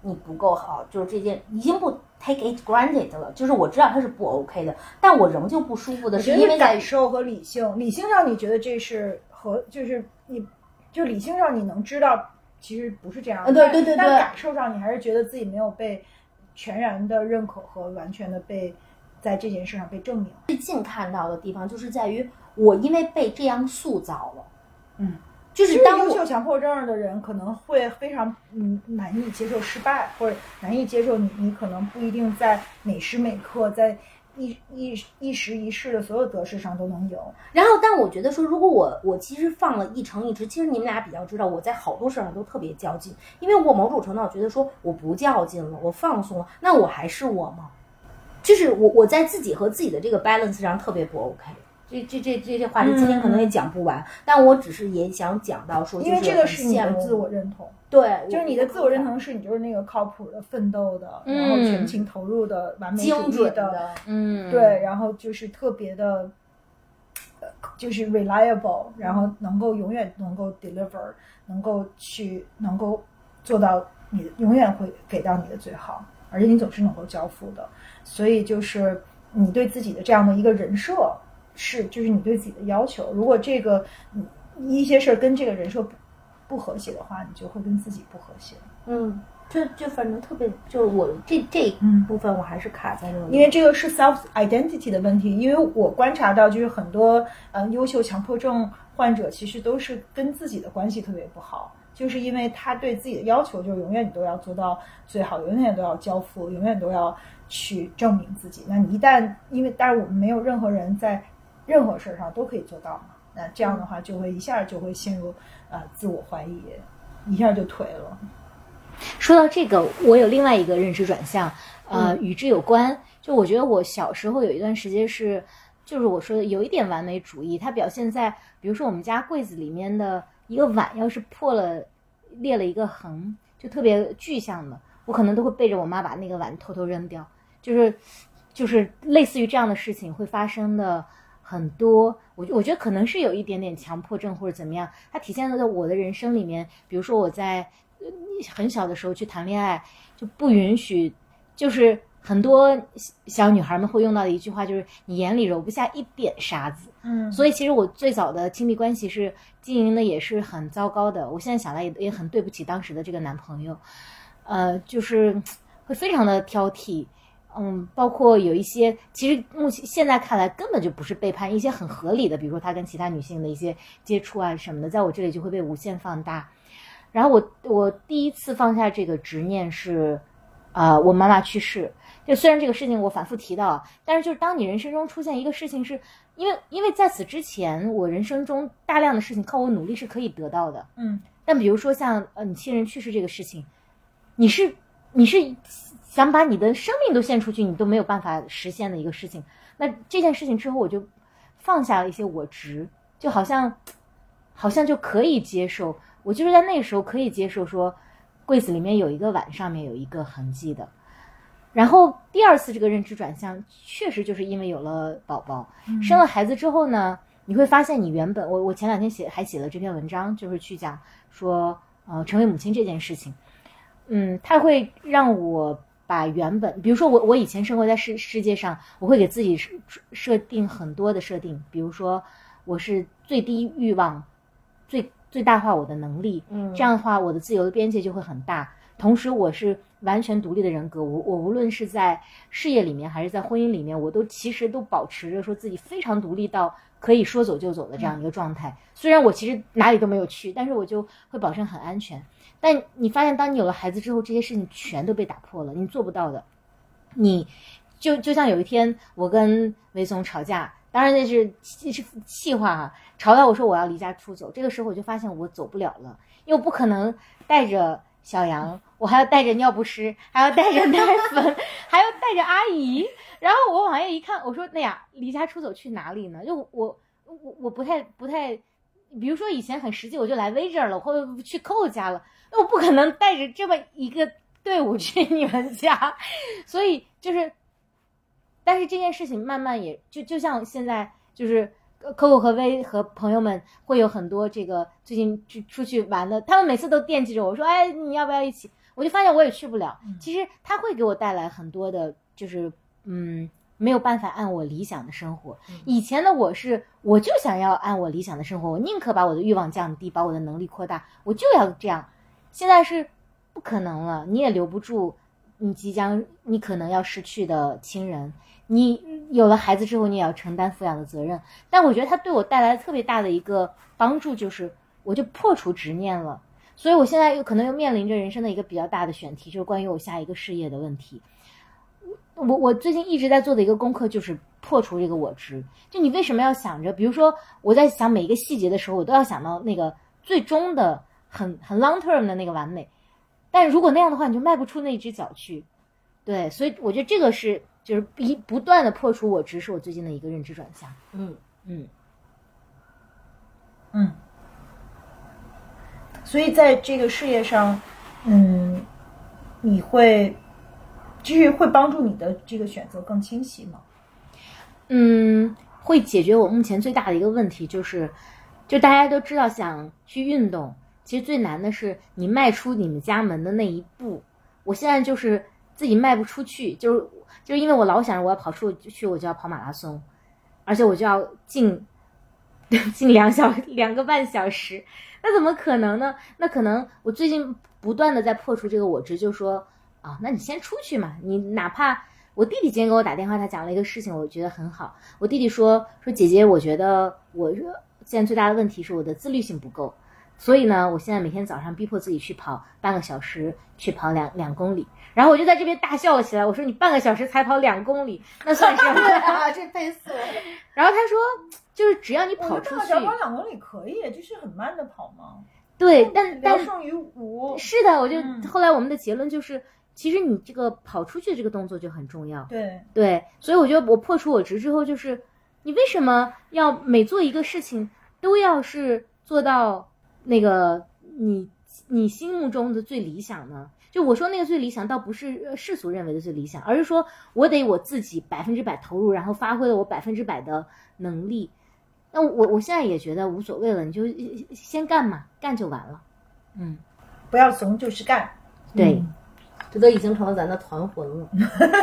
你不够好，就是这件已经不 take it granted 了，就是我知道它是不 OK 的，但我仍旧不舒服的是是因为感受和理性，理性上你觉得这是和就是你，就理性上你能知道其实不是这样的，呃对对对但感受上你还是觉得自己没有被全然的认可和完全的被在这件事上被证明。最近看到的地方就是在于我因为被这样塑造了，嗯，就是当我优秀强迫症的人可能会非常嗯难以接受失败，或者难以接受你你可能不一定在每时每刻在一一一时一事的所有得失上都能赢。然后，但我觉得说，如果我我其实放了一成一直，其实你们俩比较知道，我在好多事上都特别较劲，因为我某种程度上觉得说我不较劲了，我放松了，那我还是我吗？就是我我在自己和自己的这个 balance 上特别不 OK。这这这这些话题今天可能也讲不完，但我只是也想讲到说，因为这个是你的自我认同，对，就是你的自我认同是你就是那个靠谱的、奋斗的，嗯然后全情投入的、完美主精义的，嗯，对，然后就是特别的，呃就是 reliable，然后能够永远能够 deliver，能够去能够做到你永远会给到你的最好，而且你总是能够交付的，所以就是你对自己的这样的一个人设是，就是你对自己的要求，如果这个嗯一些事儿跟这个人设不不和谐的话，你就会跟自己不和谐。嗯，就就反正特别，就我这这嗯部分我还是卡在这里，因为这个是 self identity 的问题，因为我观察到，就是很多呃优秀强迫症患者其实都是跟自己的关系特别不好，就是因为他对自己的要求就是永远你都要做到最好，永远都要交付，永远都要去证明自己。那你一旦因为，但是我们没有任何人在任何事儿上都可以做到嘛，那这样的话就会一下就会陷入呃自我怀疑，一下就颓了。说到这个，我有另外一个认知转向，呃，嗯与之有关。就我觉得我小时候有一段时间是，就是我说的有一点完美主义，它表现在，比如说我们家柜子里面的一个碗，要是破了，裂了一个痕，就特别具象的，我可能都会背着我妈把那个碗偷偷扔掉。就是，就是类似于这样的事情会发生的很多。我我觉得可能是有一点点强迫症或者怎么样，它体现在我的人生里面。比如说我在呃很小的时候去谈恋爱，就不允许，就是很多小女孩们会用到的一句话，就是你眼里揉不下一点沙子。嗯所以其实我最早的亲密关系是经营的也是很糟糕的。我现在想来也也很对不起当时的这个男朋友，呃，就是嗯会非常的挑剔。嗯，包括有一些，其实目前现在看来根本就不是背叛，一些很合理的，比如说他跟其他女性的一些接触啊什么的，在我这里就会被无限放大。然后我我第一次放下这个执念是，呃，我妈妈去世。就虽然这个事情我反复提到，但是就是当你人生中出现一个事情是，因为因为在此之前，我人生中大量的事情靠我努力是可以得到的。嗯但比如说像呃你亲人去世这个事情，你是你是想把你的生命都献出去，你都没有办法实现的一个事情。那这件事情之后，我就放下了一些我执，就好像好像就可以接受。我就是在那个时候可以接受说，柜子里面有一个碗，上面有一个痕迹的。然后第二次这个认知转向，确实就是因为有了宝宝，生了孩子之后呢，你会发现你原本我我前两天写还写了这篇文章，就是去讲说呃成为母亲这件事情，嗯，它会让我把原本，比如说我我以前生活在世世界上，我会给自己设设定很多的设定，比如说我是最低欲望，最最大化我的能力，嗯这样的话我的自由的边界就会很大。同时，我是完全独立的人格，我我无论是在事业里面还是在婚姻里面，我都其实都保持着说自己非常独立到可以说走就走的这样一个状态。虽然我其实哪里都没有去，但是我就会保证很安全。但你发现，当你有了孩子之后，这些事情全都被打破了，你做不到的。你就就像有一天我跟韦总吵架，当然那是是气话啊，吵到我说我要离家出走，这个时候我就发现我走不了了，因为我不可能带着小杨，我还要带着尿不湿，还要带着奶粉，还要带着阿姨，然后我往下一看，我说那呀，离家出走去哪里呢？就我我我不太不太，比如说以前很实际，我就来威这儿了，或者去 CO 家了，我不可能带着这么一个队伍去你们家，所以就是，但是这件事情慢慢也就就像现在就是。Coco 和薇和朋友们会有很多这个最近去出去玩的，他们每次都惦记着我说：“哎，你要不要一起？”我就发现我也去不了。其实他会给我带来很多的，就是嗯，没有办法按我理想的生活。以前的我是，我就想要按我理想的生活，我宁可把我的欲望降低，把我的能力扩大，我就要这样。现在是不可能了，你也留不住你即将你可能要失去的亲人，你有了孩子之后，你也要承担抚养的责任。但我觉得他对我带来特别大的一个帮助，就是我就破除执念了。所以我现在又可能又面临着人生的一个比较大的选题，就是关于我下一个事业的问题。我我最近一直在做的一个功课就是破除这个我执。就你为什么要想着，比如说我在想每一个细节的时候，我都要想到那个最终的很很 long term 的那个完美。但如果那样的话，你就迈不出那只脚去。对，所以我觉得这个是就是一不断的破除我执，是我最近的一个认知转向。嗯嗯嗯，所以在这个事业上，嗯，你会就是会帮助你的这个选择更清晰吗？嗯，会解决我目前最大的一个问题，就是就大家都知道想去运动，其实最难的是你迈出你们家门的那一步。我现在就是自己迈不出去，就是就是因为我老想着我要跑出去，我就要跑马拉松，而且我就要进 <laughs> 进两小两个半小时，那怎么可能呢？那可能我最近不断的在破除这个我执，就说啊，那你先出去嘛，你哪怕我弟弟今天给我打电话，他讲了一个事情，我觉得很好。我弟弟说说姐姐，我觉得我现在最大的问题是我的自律性不够。所以呢，我现在每天早上逼迫自己去跑半个小时，去跑两两公里，然后我就在这边大笑了起来。我说：“你半个小时才跑两公里，<laughs> 那算什么呀？” <laughs> 这累死我！然后他说：“就是只要你跑出去，跑两公里可以，就是很慢的跑吗？对，但但胜于无。是的，我就后来我们的结论就是，其实你这个跑出去这个动作就很重要。对对，所以我觉得我破除我执之后，就是你为什么要每做一个事情都要是做到？那个你你心目中的最理想呢？就我说那个最理想，倒不是世俗认为的最理想，而是说我得我自己百分之百投入，然后发挥了我百分之百的能力。那我我现在也觉得无所谓了，你就先干嘛，干就完了。嗯，不要怂，就是干。对，这都已经成了咱的团魂了。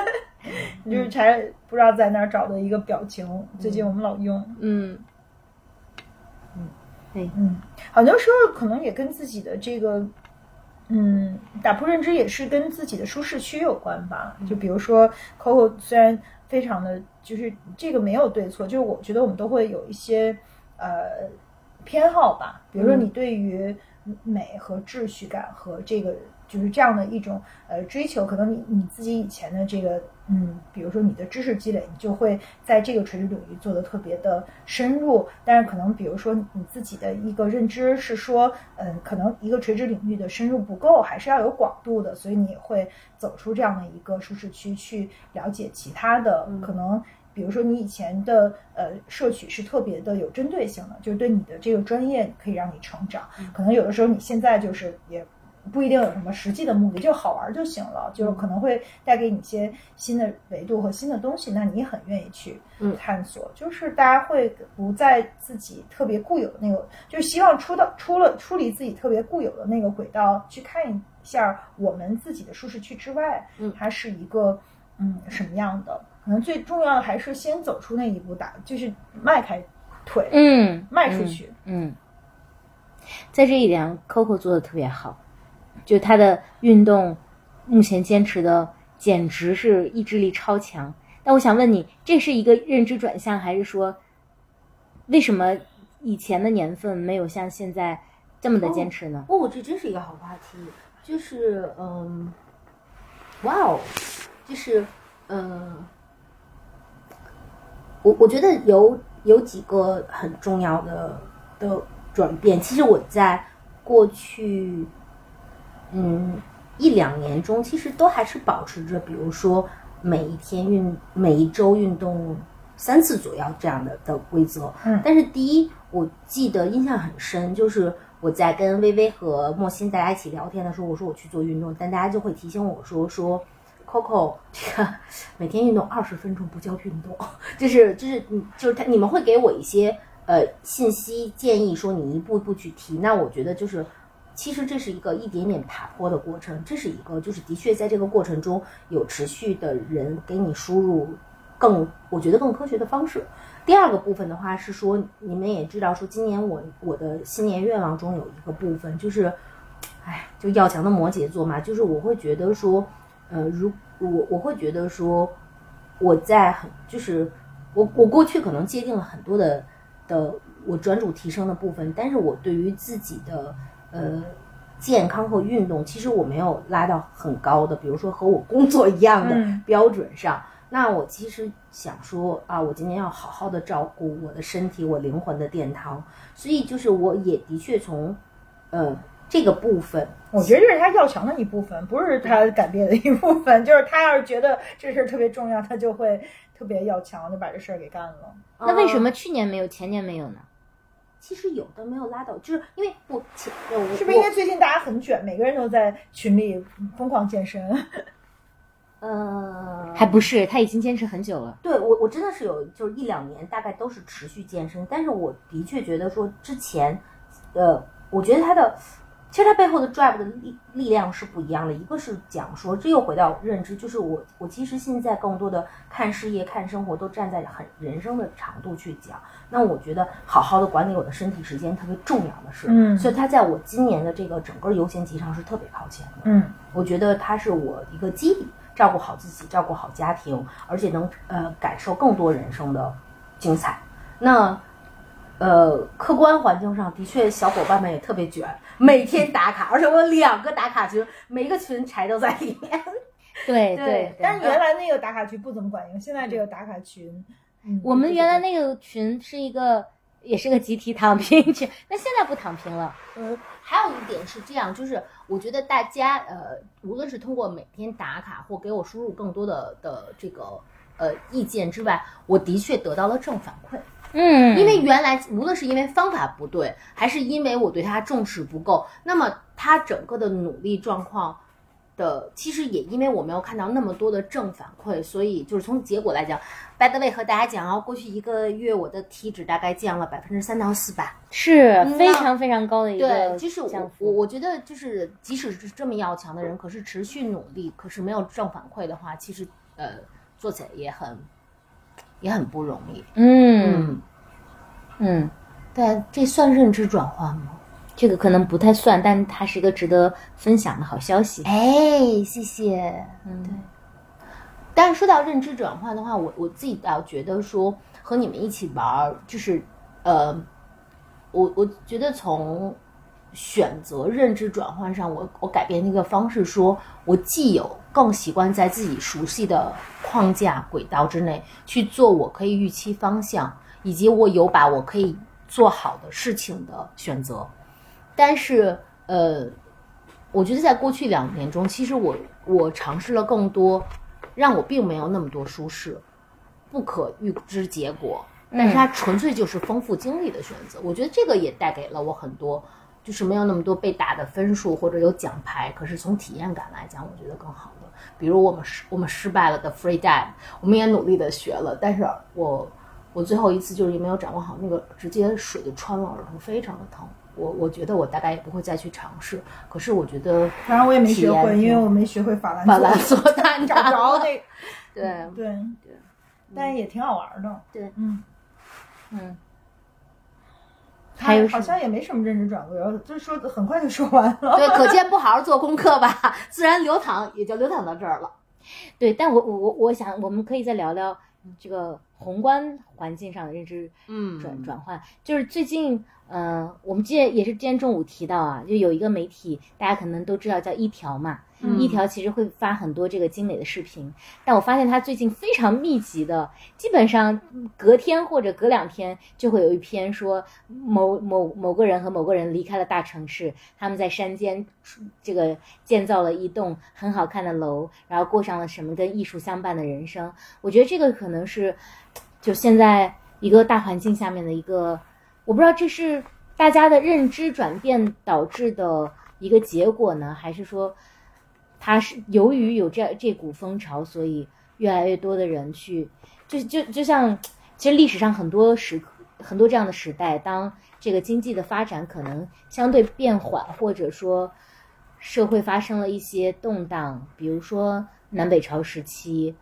<laughs> 就是才不知道在哪儿找的一个表情，最近我们老用。嗯。对，嗯，很多时候可能也跟自己的这个，嗯，打破认知也是跟自己的舒适区有关吧。就比如说，Coco 虽然非常的，就是这个没有对错，就是我觉得我们都会有一些呃偏好吧。比如说你对于美和秩序感和这个。就是这样的一种呃追求，可能你你自己以前的这个嗯，比如说你的知识积累，你就会在这个垂直领域做的特别的深入。但是可能比如说你自己的一个认知是说，嗯，可能一个垂直领域的深入不够，还是要有广度的，所以你会走出这样的一个舒适区，去了解其他的。可能比如说你以前的呃摄取是特别的有针对性的，就是对你的这个专业可以让你成长。可能有的时候你现在就是也。不一定有什么实际的目的，就好玩就行了。就是可能会带给你一些新的维度和新的东西，那你很愿意去探索。就是大家会不在自己特别固有的那个，就是希望出到出了出离自己特别固有的那个轨道，去看一下我们自己的舒适区之外，它是一个嗯什么样的？可能最重要的还是先走出那一步，打就是迈开腿，嗯，迈出去，嗯，在这一点，Coco 做的特别好。就他的运动，目前坚持的简直是意志力超强。但我想问你，这是一个认知转向，还是说，为什么以前的年份没有像现在这么的坚持呢？哦，这真是一个好话题。就是，嗯，哇哦，就是，嗯，我我觉得有有几个很重要的的转变。其实我在过去。嗯，一两年中其实都还是保持着，比如说每一天运，每一周运动三次左右这样的的规则。嗯，但是第一，我记得印象很深，就是我在跟微微和莫欣大家一起聊天的时候，我说我去做运动，但大家就会提醒我说说，Coco 这个每天运动二十分钟不叫运动，<laughs> 就是就是就是他你们会给我一些呃信息建议，说你一步一步去提，那我觉得就是。其实这是一个一点点爬坡的过程，这是一个就是的确在这个过程中有持续的人给你输入更我觉得更科学的方式。第二个部分的话是说，你们也知道说，今年我我的新年愿望中有一个部分就是，哎，就要强的摩羯座嘛，就是我会觉得说，呃，如我我会觉得说，我在很就是我我过去可能界定了很多的的我专注提升的部分，但是我对于自己的呃健康和运动，其实我没有拉到很高的，比如说和我工作一样的嗯标准上。那我其实想说啊，我今天要好好的照顾我的身体，我灵魂的殿堂。所以就是我也的确从呃这个部分，我觉得这是他要强的一部分，不是他改变的一部分。就是他要是觉得这事儿特别重要，他就会特别要强，就把这事儿给干了。那为什呃么去年没有，前年没有呢？其实有的没有拉到，就是因为我前呃我是不是因为最近大家很卷，每个人都在群里疯狂健身？<laughs> 呃还不是，他已经坚持很久了。对我，我真的是有，就是一两年，大概都是持续健身。但是我的确觉得说，之前，呃，我觉得他的，其实它背后的 drive 的力力量是不一样的。一个是讲说，这又回到认知，就是我，我其实现在更多的看事业、看生活，都站在很人生的长度去讲。那我觉得好好的管理我的身体时间特别重要的是，嗯所以它在我今年的这个整个优先级上是特别靠前的。嗯我觉得它是我一个基底，照顾好自己，照顾好家庭，而且能呃感受更多人生的精彩。那呃，客观环境上的确，小伙伴们也特别卷，每天打卡，<laughs> 而且我有两个打卡群，每个群柴都在里面。<laughs> 对对但是原来那个打卡群不怎么管用，现在这个打卡群，嗯我们原来那个群是一个，也是个集体躺平群，<laughs> 那现在不躺平了。呃，还有一点是这样，就是我觉得大家呃，无论是通过每天打卡或给我输入更多的的这个呃意见之外，我的确得到了正反馈。嗯因为原来无论是因为方法不对，还是因为我对他重视不够，那么他整个的努力状况的，其实也因为我没有看到那么多的正反馈，所以就是从结果来讲，by the way 和大家讲啊，过去一个月我的体脂大概降了百分之三到四吧。是嗯非常非常高的一个对，就是我我。我觉得就是即使是这么要强的人，可是持续努力，可是没有正反馈的话，其实呃做起来也很也很不容易。嗯嗯，对，这算认知转换吗？这个可能不太算，但它是一个值得分享的好消息。哎，谢谢。嗯，对。但是说到认知转换的话，我我自己倒觉得说和你们一起玩儿，就是呃，我我觉得从选择认知转换上，我我改变那个方式说，我既有更习惯在自己熟悉的框架轨道之内去做我可以预期方向，以及我有把我可以做好的事情的选择。但是呃，我觉得在过去两年中，其实我我尝试了更多，让我并没有那么多舒适、不可预知结果，但是它纯粹就是丰富经历的选择。我觉得这个也带给了我很多，就是没有那么多被打的分数或者有奖牌，可是从体验感来讲，我觉得更好的。比如我们失我们失败了的 free dive，我们也努力的学了，但是我我最后一次就是没有掌握好那个，直接水就穿了耳朵，非常的疼。我我觉得我大概也不会再去尝试，可是我觉得反正我也没学会，因为我没学会法兰法兰索蛋找不着那 <laughs> 个。对对对，但也挺好玩的。对，嗯嗯，还有好像也没什么认知转折，就是说很快就说完了。对，可见不好好做功课吧，自然流淌也就流淌到这儿了。对，但我我我我想，我们可以再聊聊这个宏观环境上的认知嗯转转换。就是最近，呃，我们今天也是今天中午提到啊，就有一个媒体，大家可能都知道叫一条嘛，嗯一条其实会发很多这个精美的视频，但我发现它最近非常密集的，基本上隔天或者隔两天就会有一篇说某某某个人和某个人离开了大城市，他们在山间这个建造了一栋很好看的楼，然后过上了什么跟艺术相伴的人生。我觉得这个可能是就现在一个大环境下面的一个，我不知道这是大家的认知转变导致的一个结果呢，还是说它是由于有这这股风潮，所以越来越多的人去，就就就像其实历史上很多时很多这样的时代，当这个经济的发展可能相对变缓，或者说社会发生了一些动荡，比如说南北朝时期，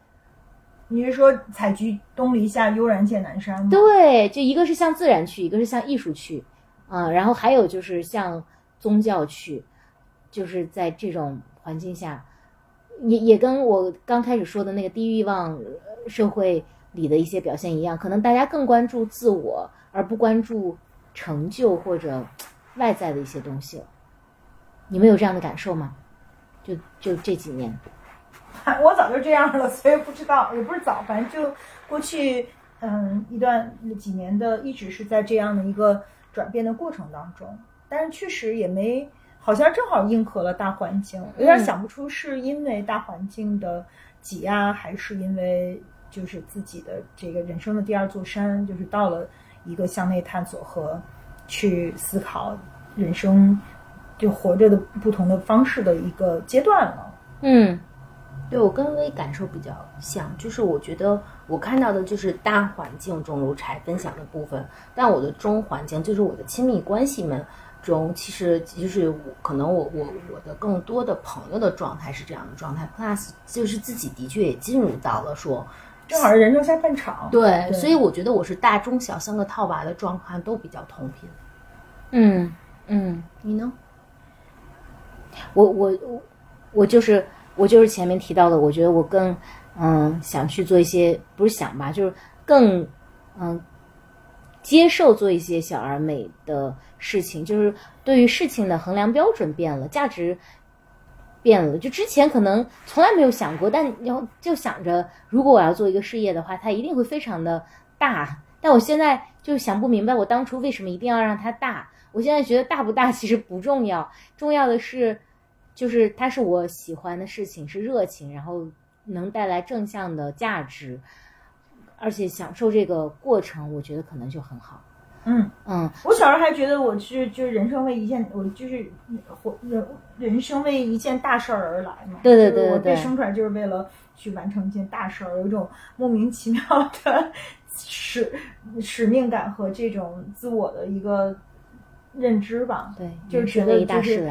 你是说采菊东篱下，悠然见南山吗？对，就一个是向自然去，一个是向艺术去，啊、然后还有就是向宗教去，就是在这种环境下，也也跟我刚开始说的那个低欲望社会里的一些表现一样，可能大家更关注自我，而不关注成就或者外在的一些东西了。你们有这样的感受吗？就就这几年，<laughs> 我早就这样了，所以不知道，也不是早，反正就过去嗯一段几年的，一直是在这样的一个转变的过程当中，但是确实也没，好像正好应和了大环境，有点想不出是因为大环境的挤压，还是因为就是自己的这个人生的第二座山，就是到了一个向内探索和去思考人生。就活着的不同的方式的一个阶段了。嗯，对我跟微感受比较像，就是我觉得我看到的就是大环境中如柴分享的部分，但我的中环境就是我的亲密关系们中，其实就是可能我我我的更多的朋友的状态是这样的状态，plus 就是自己的确也进入到了说，正好是人生下半场。对，所以我觉得我是大中小三个套娃的状况都比较同频。嗯嗯，你呢？我我我我就是我就是前面提到的，我觉得我更嗯想去做一些，不是想吧，就是更嗯接受做一些小而美的事情，就是对于事情的衡量标准变了，价值变了。就之前可能从来没有想过，但要就想着，如果我要做一个事业的话，它一定会非常的大。但我现在就想不明白，我当初为什么一定要让它大。我现在觉得大不大其实不重要，重要的是，就是它是我喜欢的事情，是热情，然后能带来正向的价值，而且享受这个过程，我觉得可能就很好。嗯嗯，我小时候还觉得我是就是人生为一件，我就是活人人生为一件大事儿而来嘛。对对对对，我被生出来就是为了去完成一件大事儿，有一种莫名其妙的使使命感和这种自我的一个。认知吧，对，就是觉得就是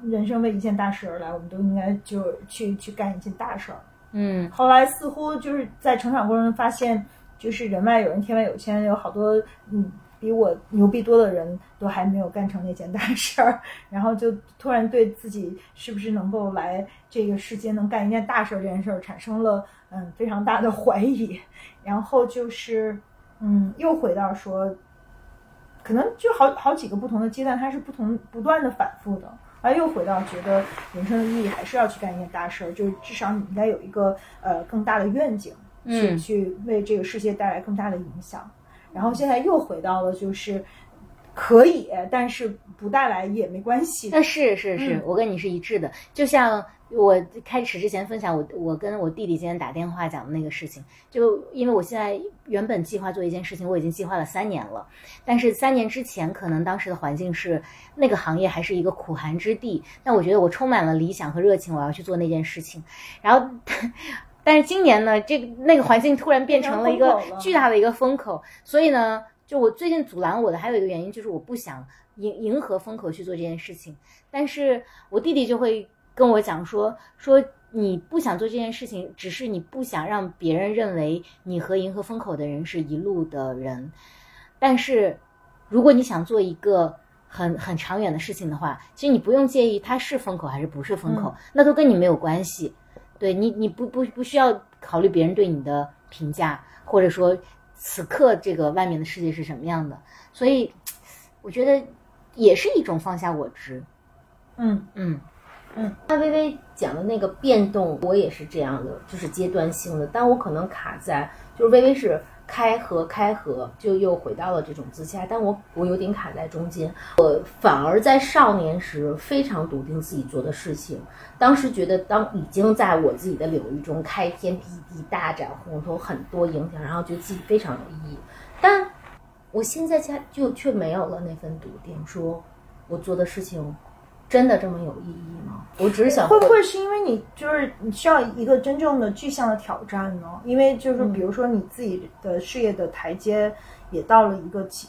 人生为一件大事而来，我们都应该就去去干一件大事儿。嗯，后来似乎就是在成长过程中发现，就是人外有人，天外有天，有好多嗯比我牛逼多的人都还没有干成那件大事儿，然后就突然对自己是不是能够来这个世间能干一件大事儿这件事儿产生了嗯非常大的怀疑，然后就是嗯又回到说。可能就好好几个不同的阶段，它是不同不断的反复的，而又回到觉得人生的意义还是要去干一件大事儿，就是至少你应该有一个呃更大的愿景，去去为这个世界带来更大的影响。然后现在又回到了就是可以，但是不带来也没关系。那是是是，我跟你是一致的，就像。我开始之前分享我我跟我弟弟今天打电话讲的那个事情，就因为我现在原本计划做一件事情，我已经计划了三年了，但是三年之前可能当时的环境是那个行业还是一个苦寒之地，但我觉得我充满了理想和热情，我要去做那件事情。然后，但是今年呢，这个那个环境突然变成了一个巨大的一个风口，所以呢，就我最近阻拦我的还有一个原因就是我不想迎迎合风口去做这件事情，但是我弟弟就会。跟我讲说说你不想做这件事情，只是你不想让别人认为你和迎合风口的人是一路的人。但是，如果你想做一个很很长远的事情的话，其实你不用介意它是风口还是不是风口，那都跟你没有关系。对你，你不不不需要考虑别人对你的评价，或者说此刻这个外面的世界是什么样的。所以，我觉得也是一种放下我执。嗯嗯。嗯，那微微讲的那个变动，我也是这样的，就是阶段性的。但我可能卡在，就是微微是开合开合，就又回到了这种自洽。但我我有点卡在中间。我反而在少年时非常笃定自己做的事情，当时觉得当已经在我自己的领域中开天辟地、大展宏图，很多影响，然后觉得自己非常有意义。但我现在家就却没有了那份笃定，说我做的事情。真的这么有意义吗？我只是想会不会是因为你就是你需要一个真正的具象的挑战呢？因为就是比如说你自己的事业的台阶也到了一个阶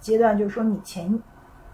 阶段，就是说你前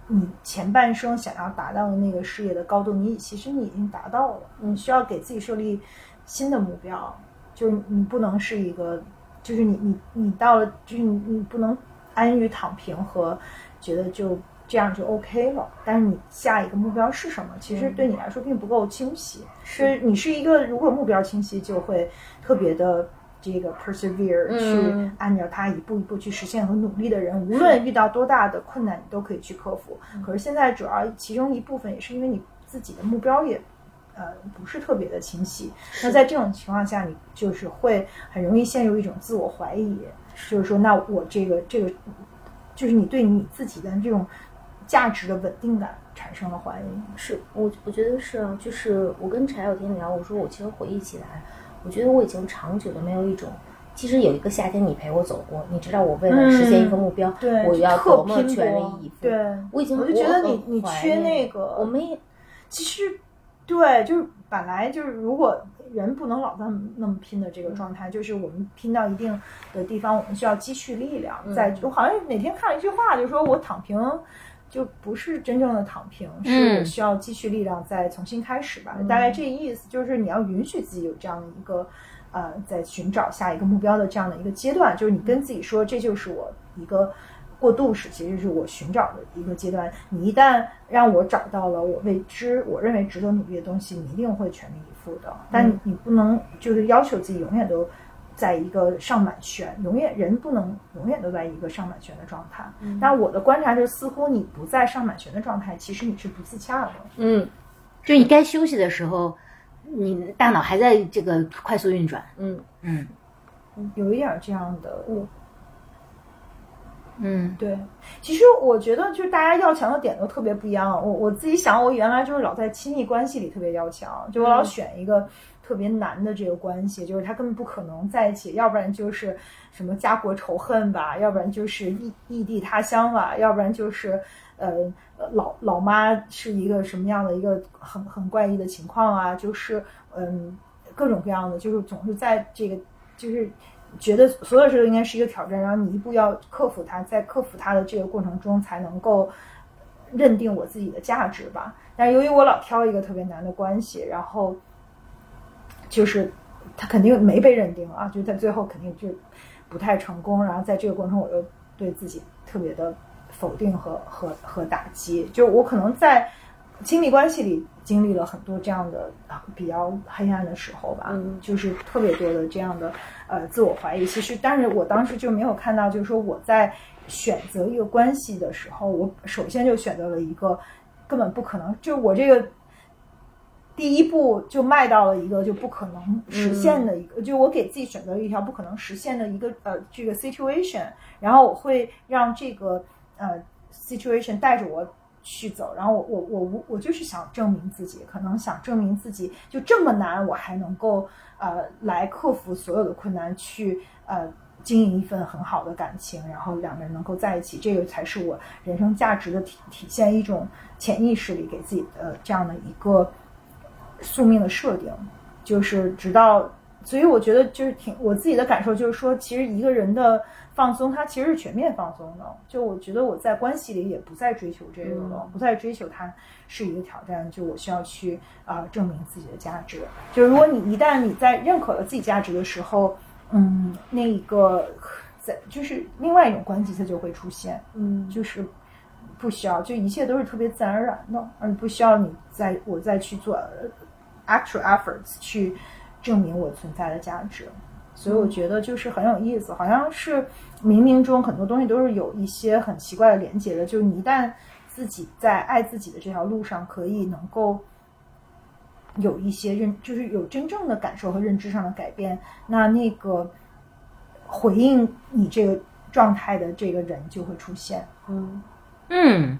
你前半生想要达到的那个事业的高度，你其实你已经达到了。你需要给自己设立新的目标，就是你不能是一个，就是你你你到了，就是你你不能安于躺平和觉得就。这样就 OK 了。但是你下一个目标是什么，其实对你来说并不够清晰。是你是一个如果目标清晰，就会特别的这个 persevere 嗯去按照它一步一步去实现和努力的人，无论遇到多大的困难，你都可以去克服。可是现在主要其中一部分也是因为你自己的目标也。呃，不是特别的清晰。那在这种情况下，你就是会很容易陷入一种自我怀疑，就是说，那我这个这个，就是你对你自己的这种价值的稳定感产生了怀疑。是我我觉得是啊，就是我跟柴小天聊，我说我其实回忆起来，我觉得我已经长久的没有一种，其实有一个夏天你陪我走过，你知道我为了实现一个目标，对，我要特多么拼全力以赴，对，我已经我就觉得你你缺那个，我没其实对，就是本来就是如果人不能老那么那么拼的这个状态，就是我们拼到一定的地方，我们需要积蓄力量。嗯在我好像哪天看了一句话，就是说我躺平。就不是真正的躺平，是嗯我需要积蓄力量，再重新开始吧。嗯大概这意思就是你要允许自己有这样的一个，呃，在寻找下一个目标的这样的一个阶段，就是你跟自己说，这就是我一个过渡时期，这是我寻找的一个阶段。你一旦让我找到了我未知我认为值得努力的东西，你一定会全力以赴的。但嗯你不能就是要求自己永远都在一个上满旋，永远人不能永远都在一个上满旋的状态。那我的观察就是，似乎你不在上满旋的状态，其实你是不自洽的。嗯就你该休息的时候，你大脑还在这个快速运转。嗯嗯有一点这样的，嗯对。其实我觉得，就是大家要强的点都特别不一样。我我自己想，我原来就是老在亲密关系里特别要强，就我老选一个特别难的这个关系，就是他根本不可能在一起，要不然就是什么家国仇恨吧，要不然就是异异地他乡吧，要不然就是呃老老妈是一个什么样的一个很很怪异的情况啊，就是嗯各种各样的，就是总是在这个就是觉得所有事都应该是一个挑战，然后你一步要克服它，在克服它的这个过程中才能够认定我自己的价值吧。但由于我老挑一个特别难的关系，然后就是他肯定没被认定啊，就在最后肯定就不太成功。然后在这个过程中，我又对自己特别的否定和和和打击。就我可能在亲密关系里经历了很多这样的啊比较黑暗的时候吧，嗯就是特别多的这样的呃自我怀疑。其实，但是我当时就没有看到，就是说我在选择一个关系的时候，我首先就选择了一个根本不可能，就我这个。第一步就迈到了一个就不可能实现的一个，就我给自己选择了一条不可能实现的一个呃这个 situation，然后我会让这个呃 situation 带着我去走，然后我我我我就是想证明自己，可能想证明自己就这么难，我还能够呃来克服所有的困难，去呃经营一份很好的感情，然后两个人能够在一起，这个才是我人生价值的体体现，一种潜意识里给自己的这样的一个宿命的设定，就是直到。所以我觉得就是挺我自己的感受，就是说，其实一个人的放松，他其实是全面放松的。就我觉得我在关系里也不再追求这个了，不再追求它是一个挑战，就我需要去啊、呃证明自己的价值。就如果你一旦你在认可了自己价值的时候，嗯，那一个在就是另外一种关系它就会出现，嗯就是不需要，就一切都是特别自然而然的，而不需要你再我再去做呃 actual efforts 去证明我存在的价值。所以我觉得就是很有意思，好像是冥冥中很多东西都是有一些很奇怪的连接的。就是你一旦自己在爱自己的这条路上，可以能够有一些认，就是有真正的感受和认知上的改变，那那个回应你这个状态的这个人就会出现。嗯嗯，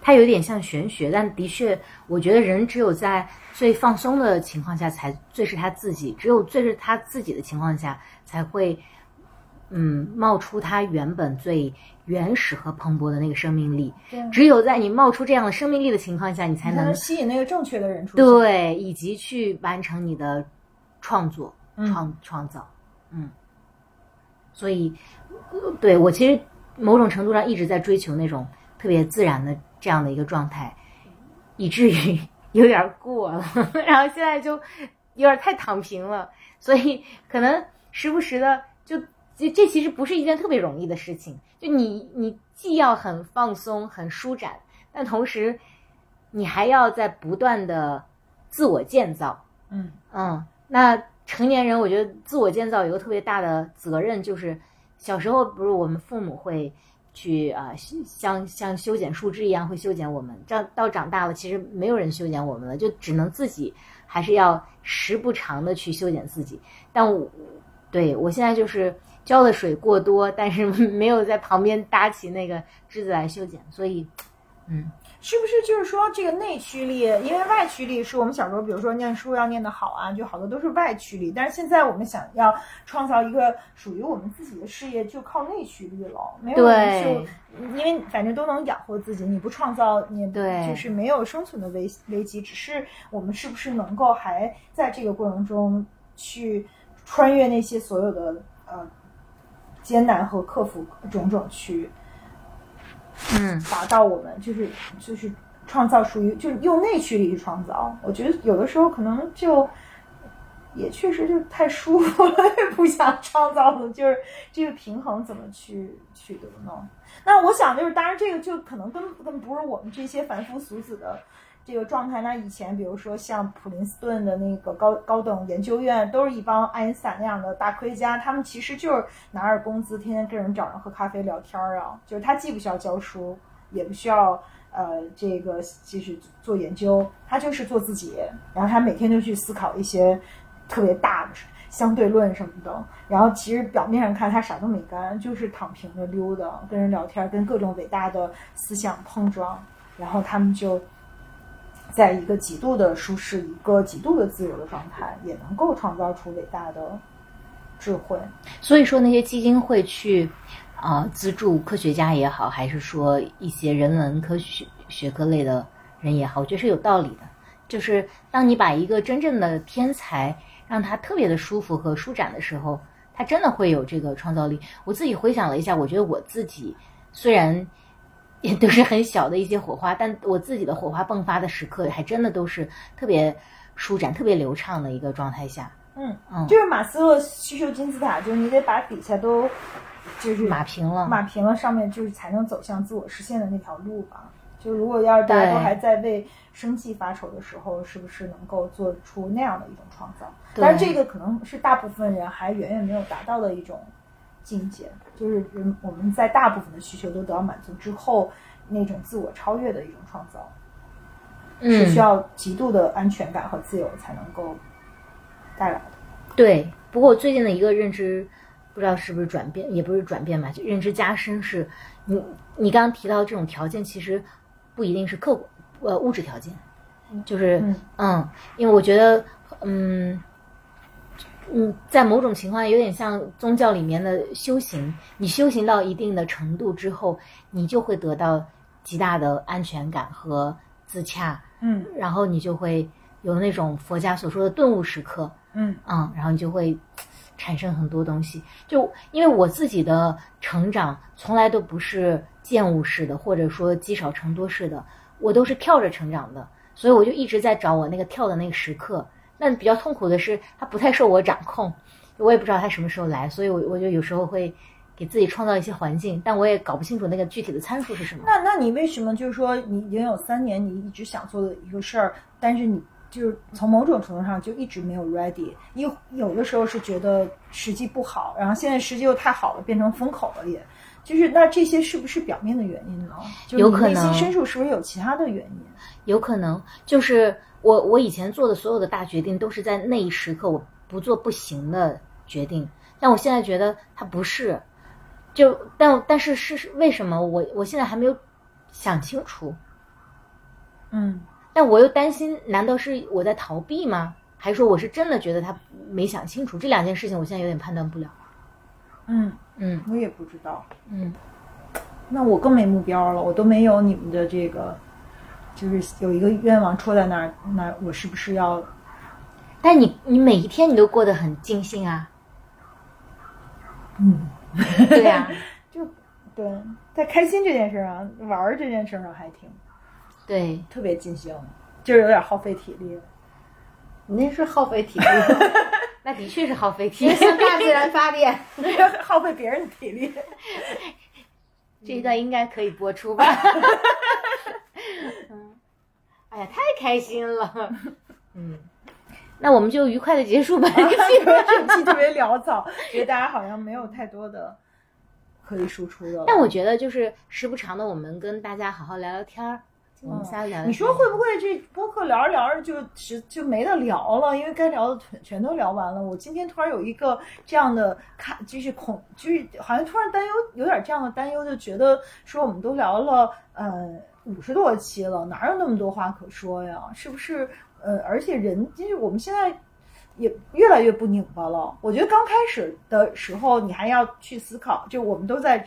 它有点像玄学，但的确，我觉得人只有在最放松的情况下，才最是他自己；只有最是他自己的情况下，才会嗯冒出他原本最原始和蓬勃的那个生命力。只有在你冒出这样的生命力的情况下，你才能吸引那个正确的人出现。对，以及去完成你的创作、嗯创创造，嗯，所以，呃对我其实某种程度上一直在追求那种特别自然的这样的一个状态，以至于 <laughs> 有点过了，<laughs> 然后现在就有点太躺平了，所以可能时不时的就这这其实不是一件特别容易的事情，就你你既要很放松、很舒展，但同时你还要在不断的自我建造。嗯嗯，那成年人我觉得自我建造有个特别大的责任，就是小时候不是我们父母会去啊、像像修剪树枝一样会修剪我们，这到长大了其实没有人修剪我们了，就只能自己还是要时不常的去修剪自己。但我对我现在就是浇的水过多，但是没有在旁边搭起那个枝子来修剪，所以嗯。是不是就是说这个内驱力？因为外驱力是我们小时候，比如说念书要念得好啊，就好多都是外驱力。但是现在我们想要创造一个属于我们自己的事业，就靠内驱力了。没有人就因为反正都能养活自己，你不创造，你对就是没有生存的危危机。只是我们是不是能够还在这个过程中去穿越那些所有的呃艰难和克服种种去。嗯，达到我们就是就是创造属于就是用内驱力去创造。我觉得有的时候可能就也确实就太舒服了，<laughs> 也不想创造了。就是这个平衡怎么去取得呢？那我想就是，当然这个就可能根本不是我们这些凡夫俗子的。这个状态，那以前比如说像普林斯顿的那个高高等研究院，都是一帮爱因斯坦那样的大科学家，他们其实就是拿着工资，天天跟人找人喝咖啡聊天儿啊。就是他既不需要教书，也不需要呃这个继续做研究，他就是做自己。然后他每天就去思考一些特别大的相对论什么的。然后其实表面上看他啥都没干，就是躺平的溜达，跟人聊天，跟各种伟大的思想碰撞。然后他们就。在一个极度的舒适、一个极度的自由的状态，也能够创造出伟大的智慧。所以说，那些基金会去啊、资助科学家也好，还是说一些人文科学学科类的人也好，我觉得是有道理的。就是当你把一个真正的天才让他特别的舒服和舒展的时候，他真的会有这个创造力。我自己回想了一下，我觉得我自己虽然。也都是很小的一些火花，但我自己的火花迸发的时刻，还真的都是特别舒展、特别流畅的一个状态下。嗯嗯，就是马斯洛需求金字塔，就是你得把底下都就是码平了，码平了，上面就是才能走向自我实现的那条路吧。就如果要是大家都还在为生计发愁的时候，是不是能够做出那样的一种创造？但是这个可能是大部分人还远远没有达到的一种。境界就是人，我们在大部分的需求都得到满足之后，那种自我超越的一种创造，嗯、是需要极度的安全感和自由才能够带来的。对，不过最近的一个认知，不知道是不是转变，也不是转变吧，就认知加深是，你你刚刚提到这种条件，其实不一定是客观呃物质条件，就是嗯嗯，因为我觉得嗯。嗯，在某种情况有点像宗教里面的修行。你修行到一定的程度之后，你就会得到极大的安全感和自洽。嗯，然后你就会有那种佛家所说的顿悟时刻。嗯嗯，然后你就会产生很多东西。就因为我自己的成长从来都不是见悟式的，或者说积少成多式的，我都是跳着成长的，所以我就一直在找我那个跳的那个时刻。那比较痛苦的是，它不太受我掌控，我也不知道它什么时候来，所以我我就有时候会给自己创造一些环境，但我也搞不清楚那个具体的参数是什么。那那你为什么就是说你已经有三年你一直想做的一个事儿，但是你就是从某种程度上就一直没有 ready？有有的时候是觉得时机不好，然后现在时机又太好了，变成风口了也。就是那这些是不是表面的原因呢？就是有可能内心深处是不是有其他的原因？有可能就是我我以前做的所有的大决定都是在那一时刻我不做不行的决定，但我现在觉得它不是，就但但是是为什么我我现在还没有想清楚，嗯但我又担心，难道是我在逃避吗？还是说我是真的觉得他没想清楚？这两件事情我现在有点判断不了。嗯，嗯我也不知道。嗯，那我更没目标了，我都没有你们的这个，就是有一个愿望戳在那儿，那我是不是要？但你你每一天你都过得很尽兴啊，嗯，对呀、<laughs> 就对，在开心这件事上，玩儿这件事上还挺对，特别尽兴，就是有点耗费体力。你那是耗费体力，<laughs> 那的确是耗费体力为。向大自然发电。<laughs> 耗费别人的体力。这一段应该可以播出吧？哎呀，太开心了。<laughs> 嗯，那我们就愉快的结束吧。<laughs> 这期特别潦草，觉得大家好像没有太多的可以输出的。但我觉得就是时不常的，我们跟大家好好聊聊天儿。我们仨聊。你说会不会这播客聊着聊着就是就没得聊了？因为该聊的全全都聊完了。我今天突然有一个这样的看，就是恐，就是好像突然担忧，有点这样的担忧，就觉得说我们都聊了呃五十多期了，哪有那么多话可说呀？是不是？呃，而且人就是我们现在也越来越不拧巴了。我觉得刚开始的时候，你还要去思考，就我们都在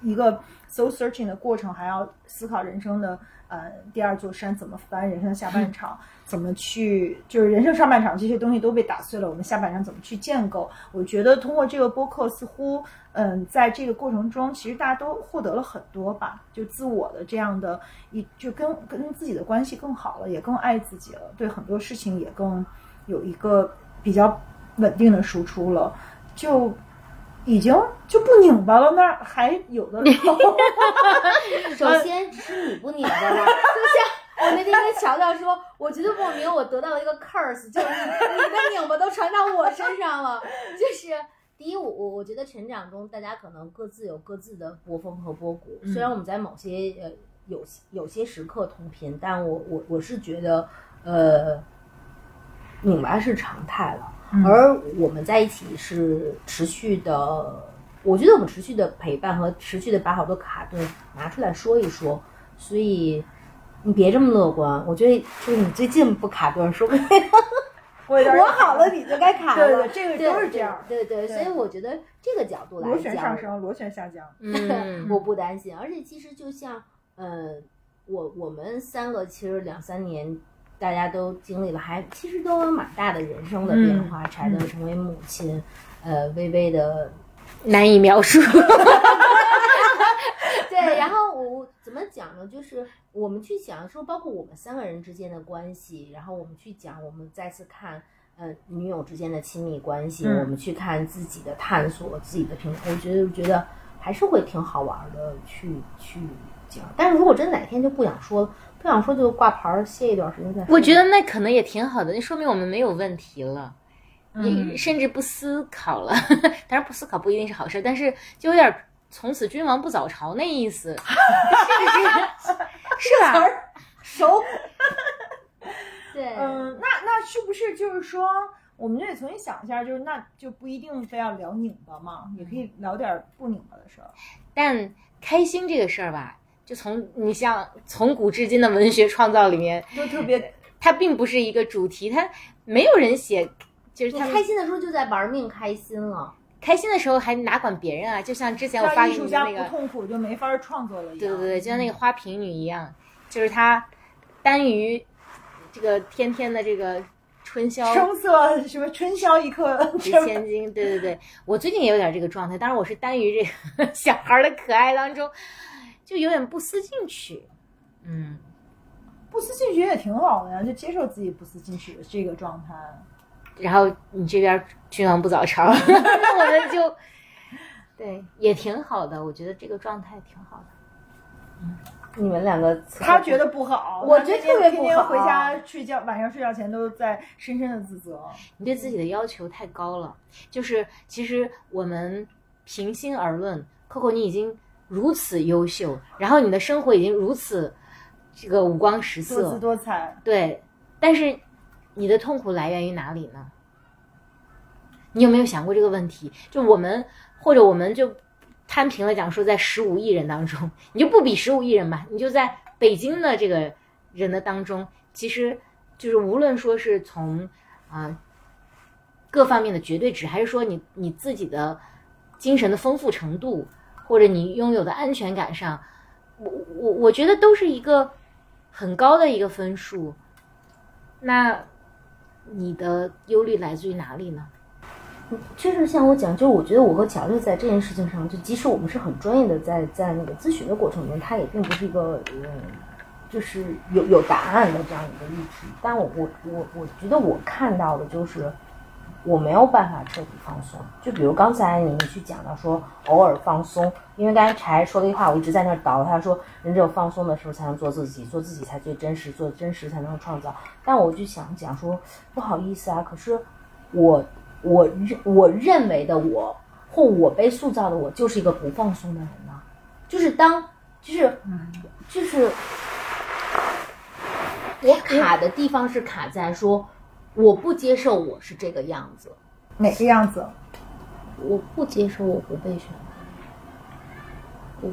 一个 so searching 的过程，还要思考人生的。呃，第二座山怎么翻？人生下半场怎么去？就是人生上半场这些东西都被打碎了，我们下半场怎么去建构？我觉得通过这个播客，似乎嗯，在这个过程中，其实大家都获得了很多吧，就自我的这样的一，就跟跟自己的关系更好了，也更爱自己了，对很多事情也更有一个比较稳定的输出了，就。已经就不拧巴了，那还有的聊。<laughs> <laughs> 首先是你不拧巴了，就像我那天跟乔乔说，我觉得莫名我得到了一个 curse，就是你的拧巴都传到我身上了。<laughs> 就是第一，我我我觉得成长中大家可能各自有各自的波峰和波谷，虽然我们在某些呃有有些时刻同频，但我我我是觉得呃拧巴是常态了。而我们在一起是持续的，我觉得我们持续的陪伴和持续的把好多卡顿拿出来说一说，所以你别这么乐观。我觉得就是你最近不卡顿，说不定我 <laughs> 我好了你就该卡了。对对，这个都是这样。对对，所以我觉得这个角度来讲，螺旋上升，螺旋下降。嗯，<laughs> 我不担心。而且其实就像呃，我我们三个其实两三年。大家都经历了，还其实都有蛮大的人生的变化。柴德成为母亲，呃，微微的难以描述。<laughs> 对，然后我怎么讲呢？就是我们去想说，包括我们三个人之间的关系，然后我们去讲，我们再次看，呃，女友之间的亲密关系，我们去看自己的探索，自己的平衡。我觉得，觉得还是会挺好玩的，去去讲。但是如果真哪天就不想说。不想说就挂牌歇一段时间再说。我觉得那可能也挺好的，那说明我们没有问题了，你甚至不思考了。<laughs> 当然不思考不一定是好事，但是就有点从此君王不早朝那意思，是不是？是吧？<laughs> 熟。<laughs> 对，嗯，那那是不是就是说，我们就得重新想一下，就是那就不一定非要聊拧巴嘛，也可以聊点不拧巴的事儿。但开心这个事儿吧。就从你像从古至今的文学创造里面，都特别，它并不是一个主题，它没有人写，就是他开心的时候就在玩命开心了，开心的时候还哪管别人啊？就像之前我发给你的那个，不痛苦就没法创作了一样。对对对，就像那个花瓶女一样，就是她耽于这个天天的这个春宵，春色什么春宵一刻值千金。对对对，我最近也有点这个状态，当然我是耽于这个 <laughs> 小孩的可爱当中。就有点不思进取，嗯，不思进取也挺好的呀，就接受自己不思进取的这个状态。然后你这边君王不早朝，<laughs> 那我们就 <laughs> 对也挺好的，我觉得这个状态挺好的。嗯，你们两个他觉得不好，我觉得特别不好。天天回家睡觉，晚上睡觉前都在深深的自责。你对自己的要求太高了，就是其实我们平心而论，Coco，你已经。如此优秀，然后你的生活已经如此这个五光十色、多姿多彩。对，但是你的痛苦来源于哪里呢？你有没有想过这个问题？就我们或者我们就摊平了讲，说在十五亿人当中，你就不比十五亿人吧？你就在北京的这个人的当中，其实就是无论说是从啊各方面的绝对值，还是说你你自己的精神的丰富程度。或者你拥有的安全感上，我我我觉得都是一个很高的一个分数。那你的忧虑来自于哪里呢？确实像我讲，就是我觉得我和乔乔在这件事情上，就即使我们是很专业的，在在那个咨询的过程中，它也并不是一个嗯，就是有有答案的这样一个议题。但我我我我觉得我看到的就是，我没有办法彻底放松。就比如刚才你们去讲到说偶尔放松，因为刚才柴说了一句话，我一直在那儿倒。他说人只有放松的时候才能做自己，做自己才最真实，做真实才能创造。但我就想讲说，不好意思啊，可是我我认我认为的我或我被塑造的我就是一个不放松的人呢。就是当就是就是我卡的地方是卡在说我不接受我是这个样子，哪个样子？我不接受我不被选，我，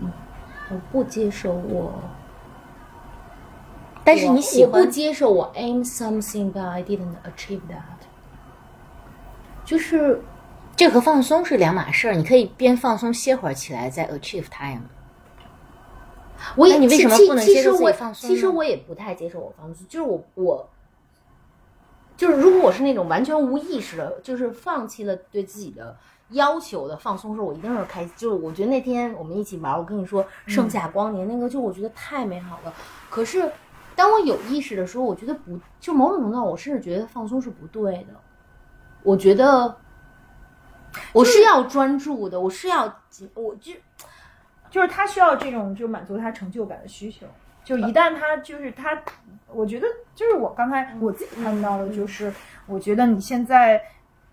嗯，我不接受我，但是你喜欢我不接受我 aim something but I didn't achieve that，就是这和放松是两码事儿，你可以边放松歇会儿起来再 achieve time。我也那你为什么不能接受我放松其实我也不太接受我放松，就是我我，就是如果我是那种完全无意识的，就是放弃了对自己的要求的放松时候，我一定是开心。就是我觉得那天我们一起玩，我跟你说嗯盛夏光年、那个，就我觉得太美好了。可是当我有意识的时候，我觉得不，就某种程度上，我甚至觉得放松是不对的。我觉得我是要专注的，我是要我就。就是他需要这种就满足他成就感的需求。就一旦他就是他，我觉得就是我刚才我自己看到的，就是我觉得你现在，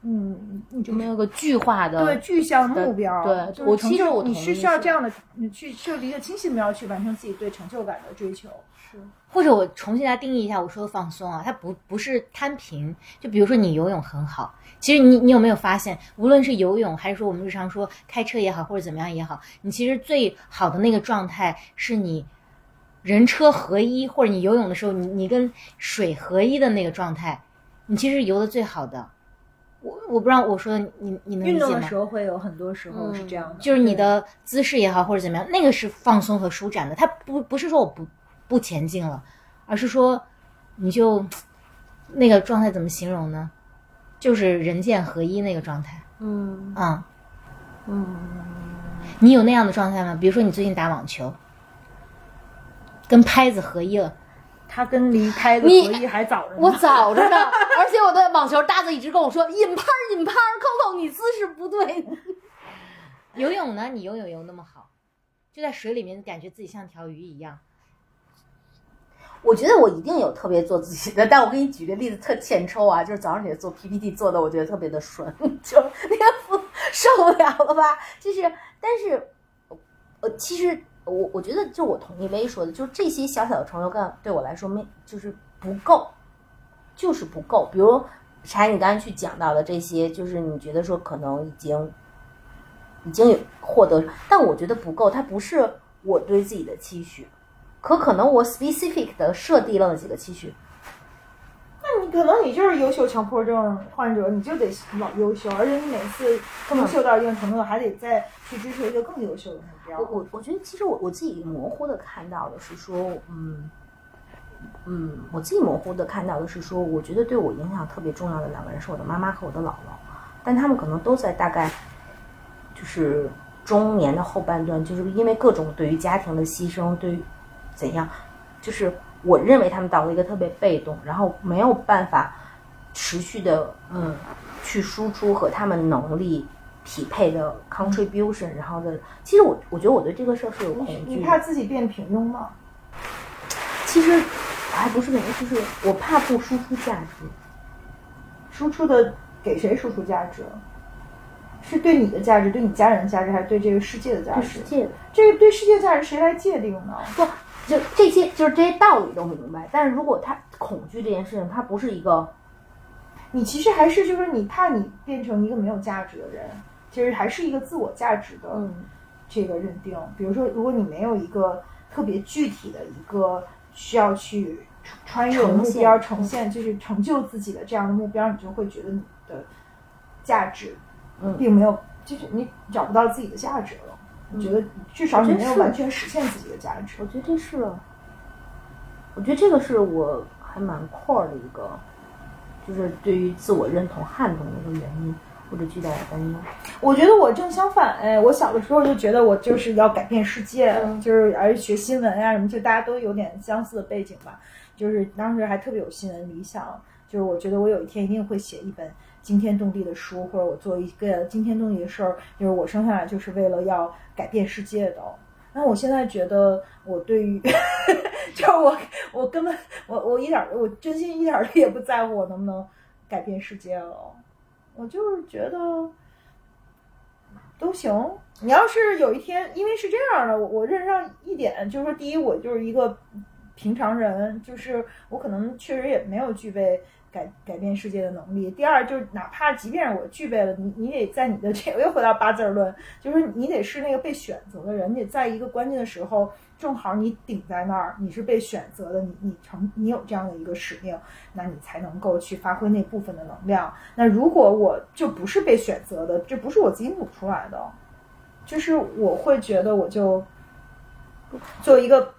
嗯，你就没有个具化的对具象目标，对就是成我其实我你是需要这样的，你去设立一个清晰目标去完成自己对成就感的追求。是或者我重新来定义一下我说的放松啊，它不不是摊平。就比如说你游泳很好，其实你你有没有发现，无论是游泳还是说我们日常说开车也好，或者怎么样也好，你其实最好的那个状态是你人车合一，或者你游泳的时候，你你跟水合一的那个状态，你其实游的最好的。我我不知道我说的你你能运动的时？候会有很多时候是这样的，就是你的姿势也好，或者怎么样，那个是放松和舒展的。它不不是说我不不前进了，而是说你就那个状态怎么形容呢？就是人剑合一那个状态。嗯啊、嗯，你有那样的状态吗？比如说你最近打网球，跟拍子合一了，他跟离拍子合一还早着呢。我早着呢，而且我的网球搭子一直跟我说引拍儿引拍儿，Coco 你姿势不对。游泳呢？你游泳游那么好，就在水里面感觉自己像条鱼一样。我觉得我一定有特别做自己的，但我给你举个例子，特欠抽啊，就是早上起来做 PPT 做的，我觉得特别的顺，<laughs> 就那个不受不了了吧？就是，但是，我，其实我我觉得，就我同意薇说的，就是这些小小的成就感对我来说没就是不够，就是不够。比如柴，你刚才去讲到的这些，就是你觉得说可能已经已经有获得，但我觉得不够，它不是我对自己的期许。可可能我 specific 的设定了几个期许，可能你就是优秀强迫症患者，你就得老优秀，而且你每次优秀到一定程度，还得再去追求一个更优秀的目标我。我我觉得其实我我自己模糊的看到的是说，嗯嗯，我自己模糊的看到的是说，我觉得对我影响特别重要的两个人是我的妈妈和我的姥姥，但他们可能都在大概就是中年的后半段，就是因为各种对于家庭的牺牲，对于怎样，就是我认为他们到了一个特别被动，然后没有办法持续的嗯去输出和他们能力匹配的 contribution，然后的，其实我我觉得我对这个事儿是有恐惧的。你怕自己变平庸吗？其实我还不是那个，就是我怕不输出价值。输出的给谁输出价值？是对你的价值，对你家人的价值，还是对这个世界的价值？对世界的这个对世界价值谁来界定呢？不，就这些就是这些道理都明白，但是如果他恐惧这件事情，他不是一个你其实还是就是你怕你变成一个没有价值的人，其实还是一个自我价值的嗯这个认定。比如说，如果你没有一个特别具体的一个需要去穿越的目标呈现呈现，就是成就自己的这样的目标，你就会觉得你的价值嗯并没有，就是你找不到自己的价值了。你觉得至少你没有完全实现自己的价值我。觉得这是，我觉得这个是我还蛮 core 的一个，就是对于自我认同撼动的一个原因或者巨大的担忧。我觉得我正相反，哎，我小的时候就觉得我就是要改变世界，嗯就是而且学新闻啊什么，就大家都有点相似的背景吧。就是当时还特别有新闻理想，就是我觉得我有一天一定会写一本惊天动地的书，或者我做一个惊天动地的事儿，就是我生下来就是为了要改变世界的。那我现在觉得，我对于，<laughs> 就是我我根本我我一点我真心一点儿也不在乎我能不能改变世界了，我就是觉得都行。你要是有一天，因为是这样的，我我认识上一点，就是说，第一，我就是一个平常人，就是我可能确实也没有具备改改变世界的能力。第二，就是哪怕即便我具备了，你你得在你的这 <laughs> 个又回到八字论，就是你得是那个被选择的人，你得在一个关键的时候，正好你顶在那儿，你是被选择的，你你成你有这样的一个使命，那你才能够去发挥那部分的能量。那如果我就不是被选择的，这不是我自己努出来的。就是我会觉得，我就作为一个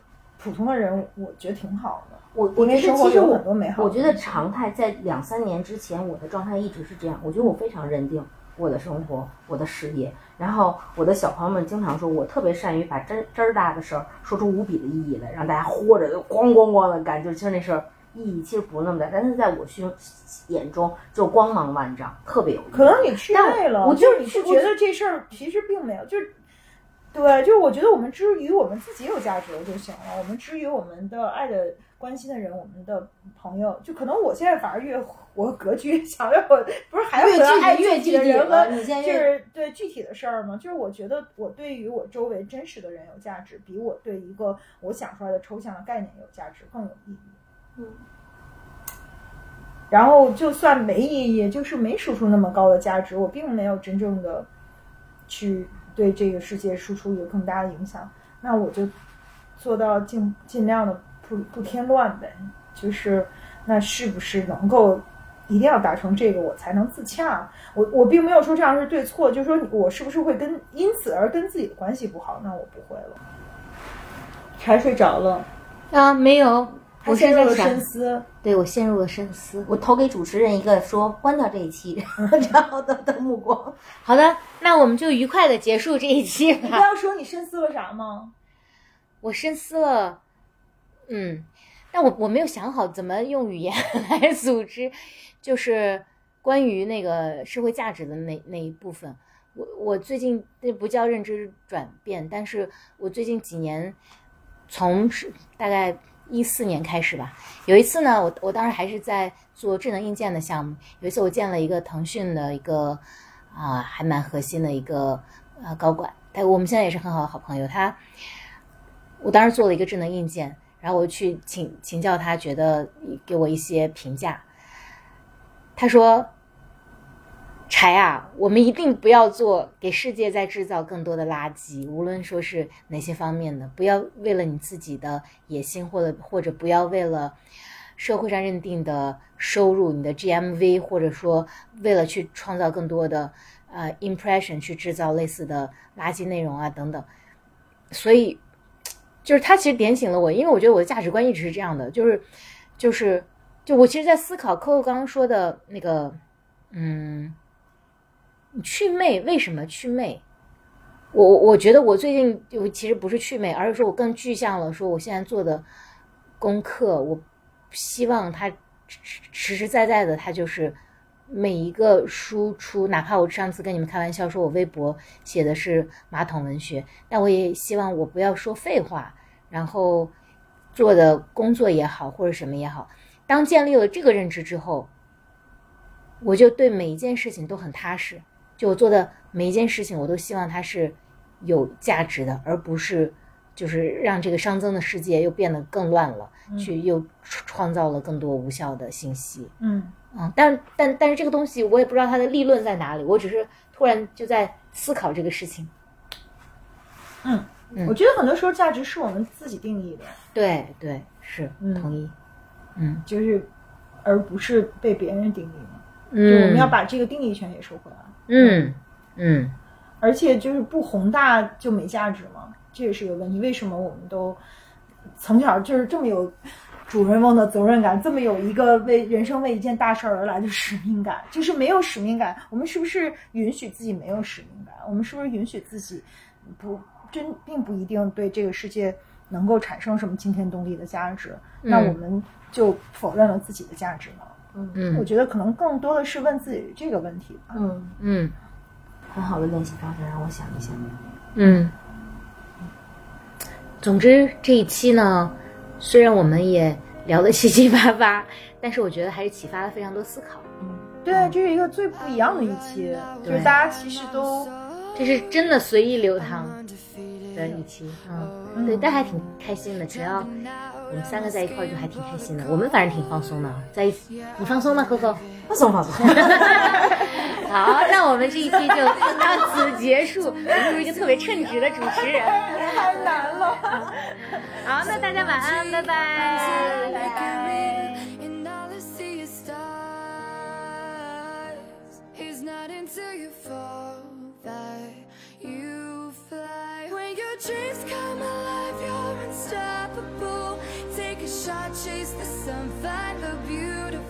普通的人，我觉得挺好的。我我因为觉得其实很多美好的我觉得常态在两三年之前，我的状态一直是这样。我觉得我非常认定我的生活、我的事业。然后我的小朋友们经常说，我特别善于把真真儿大的事儿说出无比的意义来，让大家豁着就咣咣咣的干。就其实那事儿意义其实不那么大，但是在我胸眼中就光芒万丈，特别有意义。可能你去但累了，我就就是去你是觉得这事儿其实并没有，就是对，就是我觉得我们之于我们自己有价值了就行了，我们之于我们的爱的关心的人，我们的朋友，就可能我现在反而越活格局，<laughs> 想着我不是还有越可能爱具体越自己的具体人和就是对具体的事儿嘛，就是我觉得我对于我周围真实的人有价值，比我对一个我想出来的抽象的概念有价值更有意义。嗯。然后就算没意义，就是没输出那么高的价值，我并没有真正的去对这个世界输出有更大的影响，那我就做到尽尽量的不不添乱呗。就是那是不是能够一定要达成这个，我才能自洽？我我并没有说这样是对错，就是说我是不是会跟因此而跟自己的关系不好？那我不会了。还睡着了，啊，没有，还我陷入了深思。对我陷入了深思。我投给主持人一个说关掉这一期，然后的的目光。好的，那我们就愉快的结束这一期你不。要说你深思了啥吗？我深思了，嗯，但我我没有想好怎么用语言 <laughs> 来组织，就是关于那个社会价值的那那一部分。我我最近那不叫认知转变，但是我最近几年，从是大概一四年开始吧，有一次呢，我我当时还是在做智能硬件的项目，有一次我见了一个腾讯的一个啊、还蛮核心的一个呃高管，他我们现在也是很好的好朋友，他。我当时做了一个智能硬件，然后我去请请教他，觉得给我一些评价。他说：“柴啊，我们一定不要做给世界再制造更多的垃圾，无论说是哪些方面的，不要为了你自己的野心，或者或者不要为了社会上认定的收入，你的 GMV，或者说为了去创造更多的呃 impression 去制造类似的垃圾内容啊等等。所以。”就是他其实点醒了我，因为我觉得我的价值观一直是这样的，就是，就是，就我其实，在思考 Coco 刚刚说的那个，嗯，祛魅为什么祛魅？我我觉得我最近就其实不是祛魅，而是说我更具象了，说我现在做的功课，我希望它实实在在的，它就是每一个输出，哪怕我上次跟你们开玩笑说我微博写的是马桶文学，但我也希望我不要说废话，然后做的工作也好，或者什么也好，当建立了这个认知之后，我就对每一件事情都很踏实。就我做的每一件事情，我都希望它是有价值的，而不是就是让这个熵增的世界又变得更乱了，去又创造了更多无效的信息。嗯嗯，但但但是这个东西我也不知道它的立论在哪里，我只是突然就在思考这个事情。嗯，嗯我觉得很多时候价值是我们自己定义的，对对，是嗯同意。嗯就是而不是被别人定义嗯。就我们嗯要把这个定义权也收回来。嗯嗯而且就是不宏大就没价值嘛，这也是一个问题。为什么我们都从小就是这么有主人翁的责任感，这么有一个为人生为一件大事而来的使命感？就是没有使命感，我们是不是允许自己没有使命感？我们是不是允许自己不真并不一定对这个世界能够产生什么惊天动地的价值？那嗯我们就否认了自己的价值呢？嗯我觉得可能更多的是问自己这个问题吧。嗯嗯很好的练习方式，让我想一想。嗯。总之这一期呢，虽然我们也聊得七七八八，<laughs> 但是我觉得还是启发了非常多思考。对，这是一个最不一样的一期，就是大家其实都这是真的随意流淌的一期，嗯，对，但还挺开心的。只要我们三个在一块儿，就还挺开心的。我们反正挺放松的，在一起，你放松吗，Coco？放松放松。好，那我们这一期就到此结束。我是不是一个特别称职的主持人？太难了。好，那大家晚安，拜拜。And all see is stars. It's not until you fall that you fly. When your dreams come alive, you're unstoppable. Take a shot, chase the sun, find the beautiful.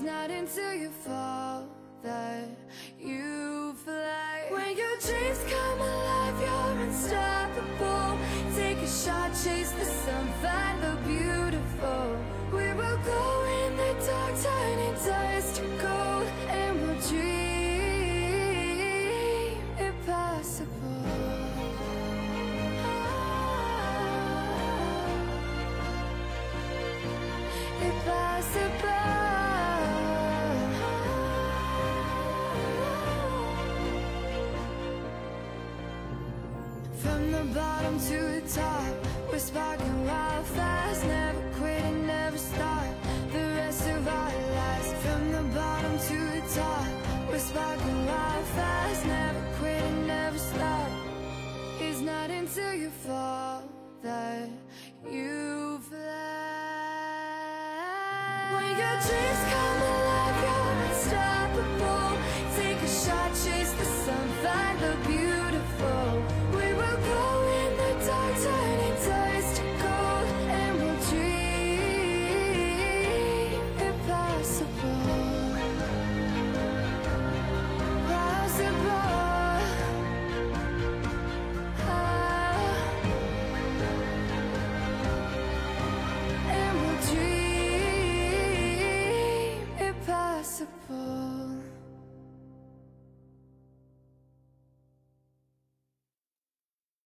It's not until you fall that you fly. When your dreams come alive, you're unstoppable. Take a shot, chase the sun, find the beautiful. We will go in the dark, turning dust to gold, and we'll dream ah, impossible. Impossible. Bottom to the top, we're sparking wild fast, never quit and never stop. The rest of our lives, from the bottom to the top, we're sparking wild fast, never quit and never stop. It's not until you fall that you fly. When your dreams come alive,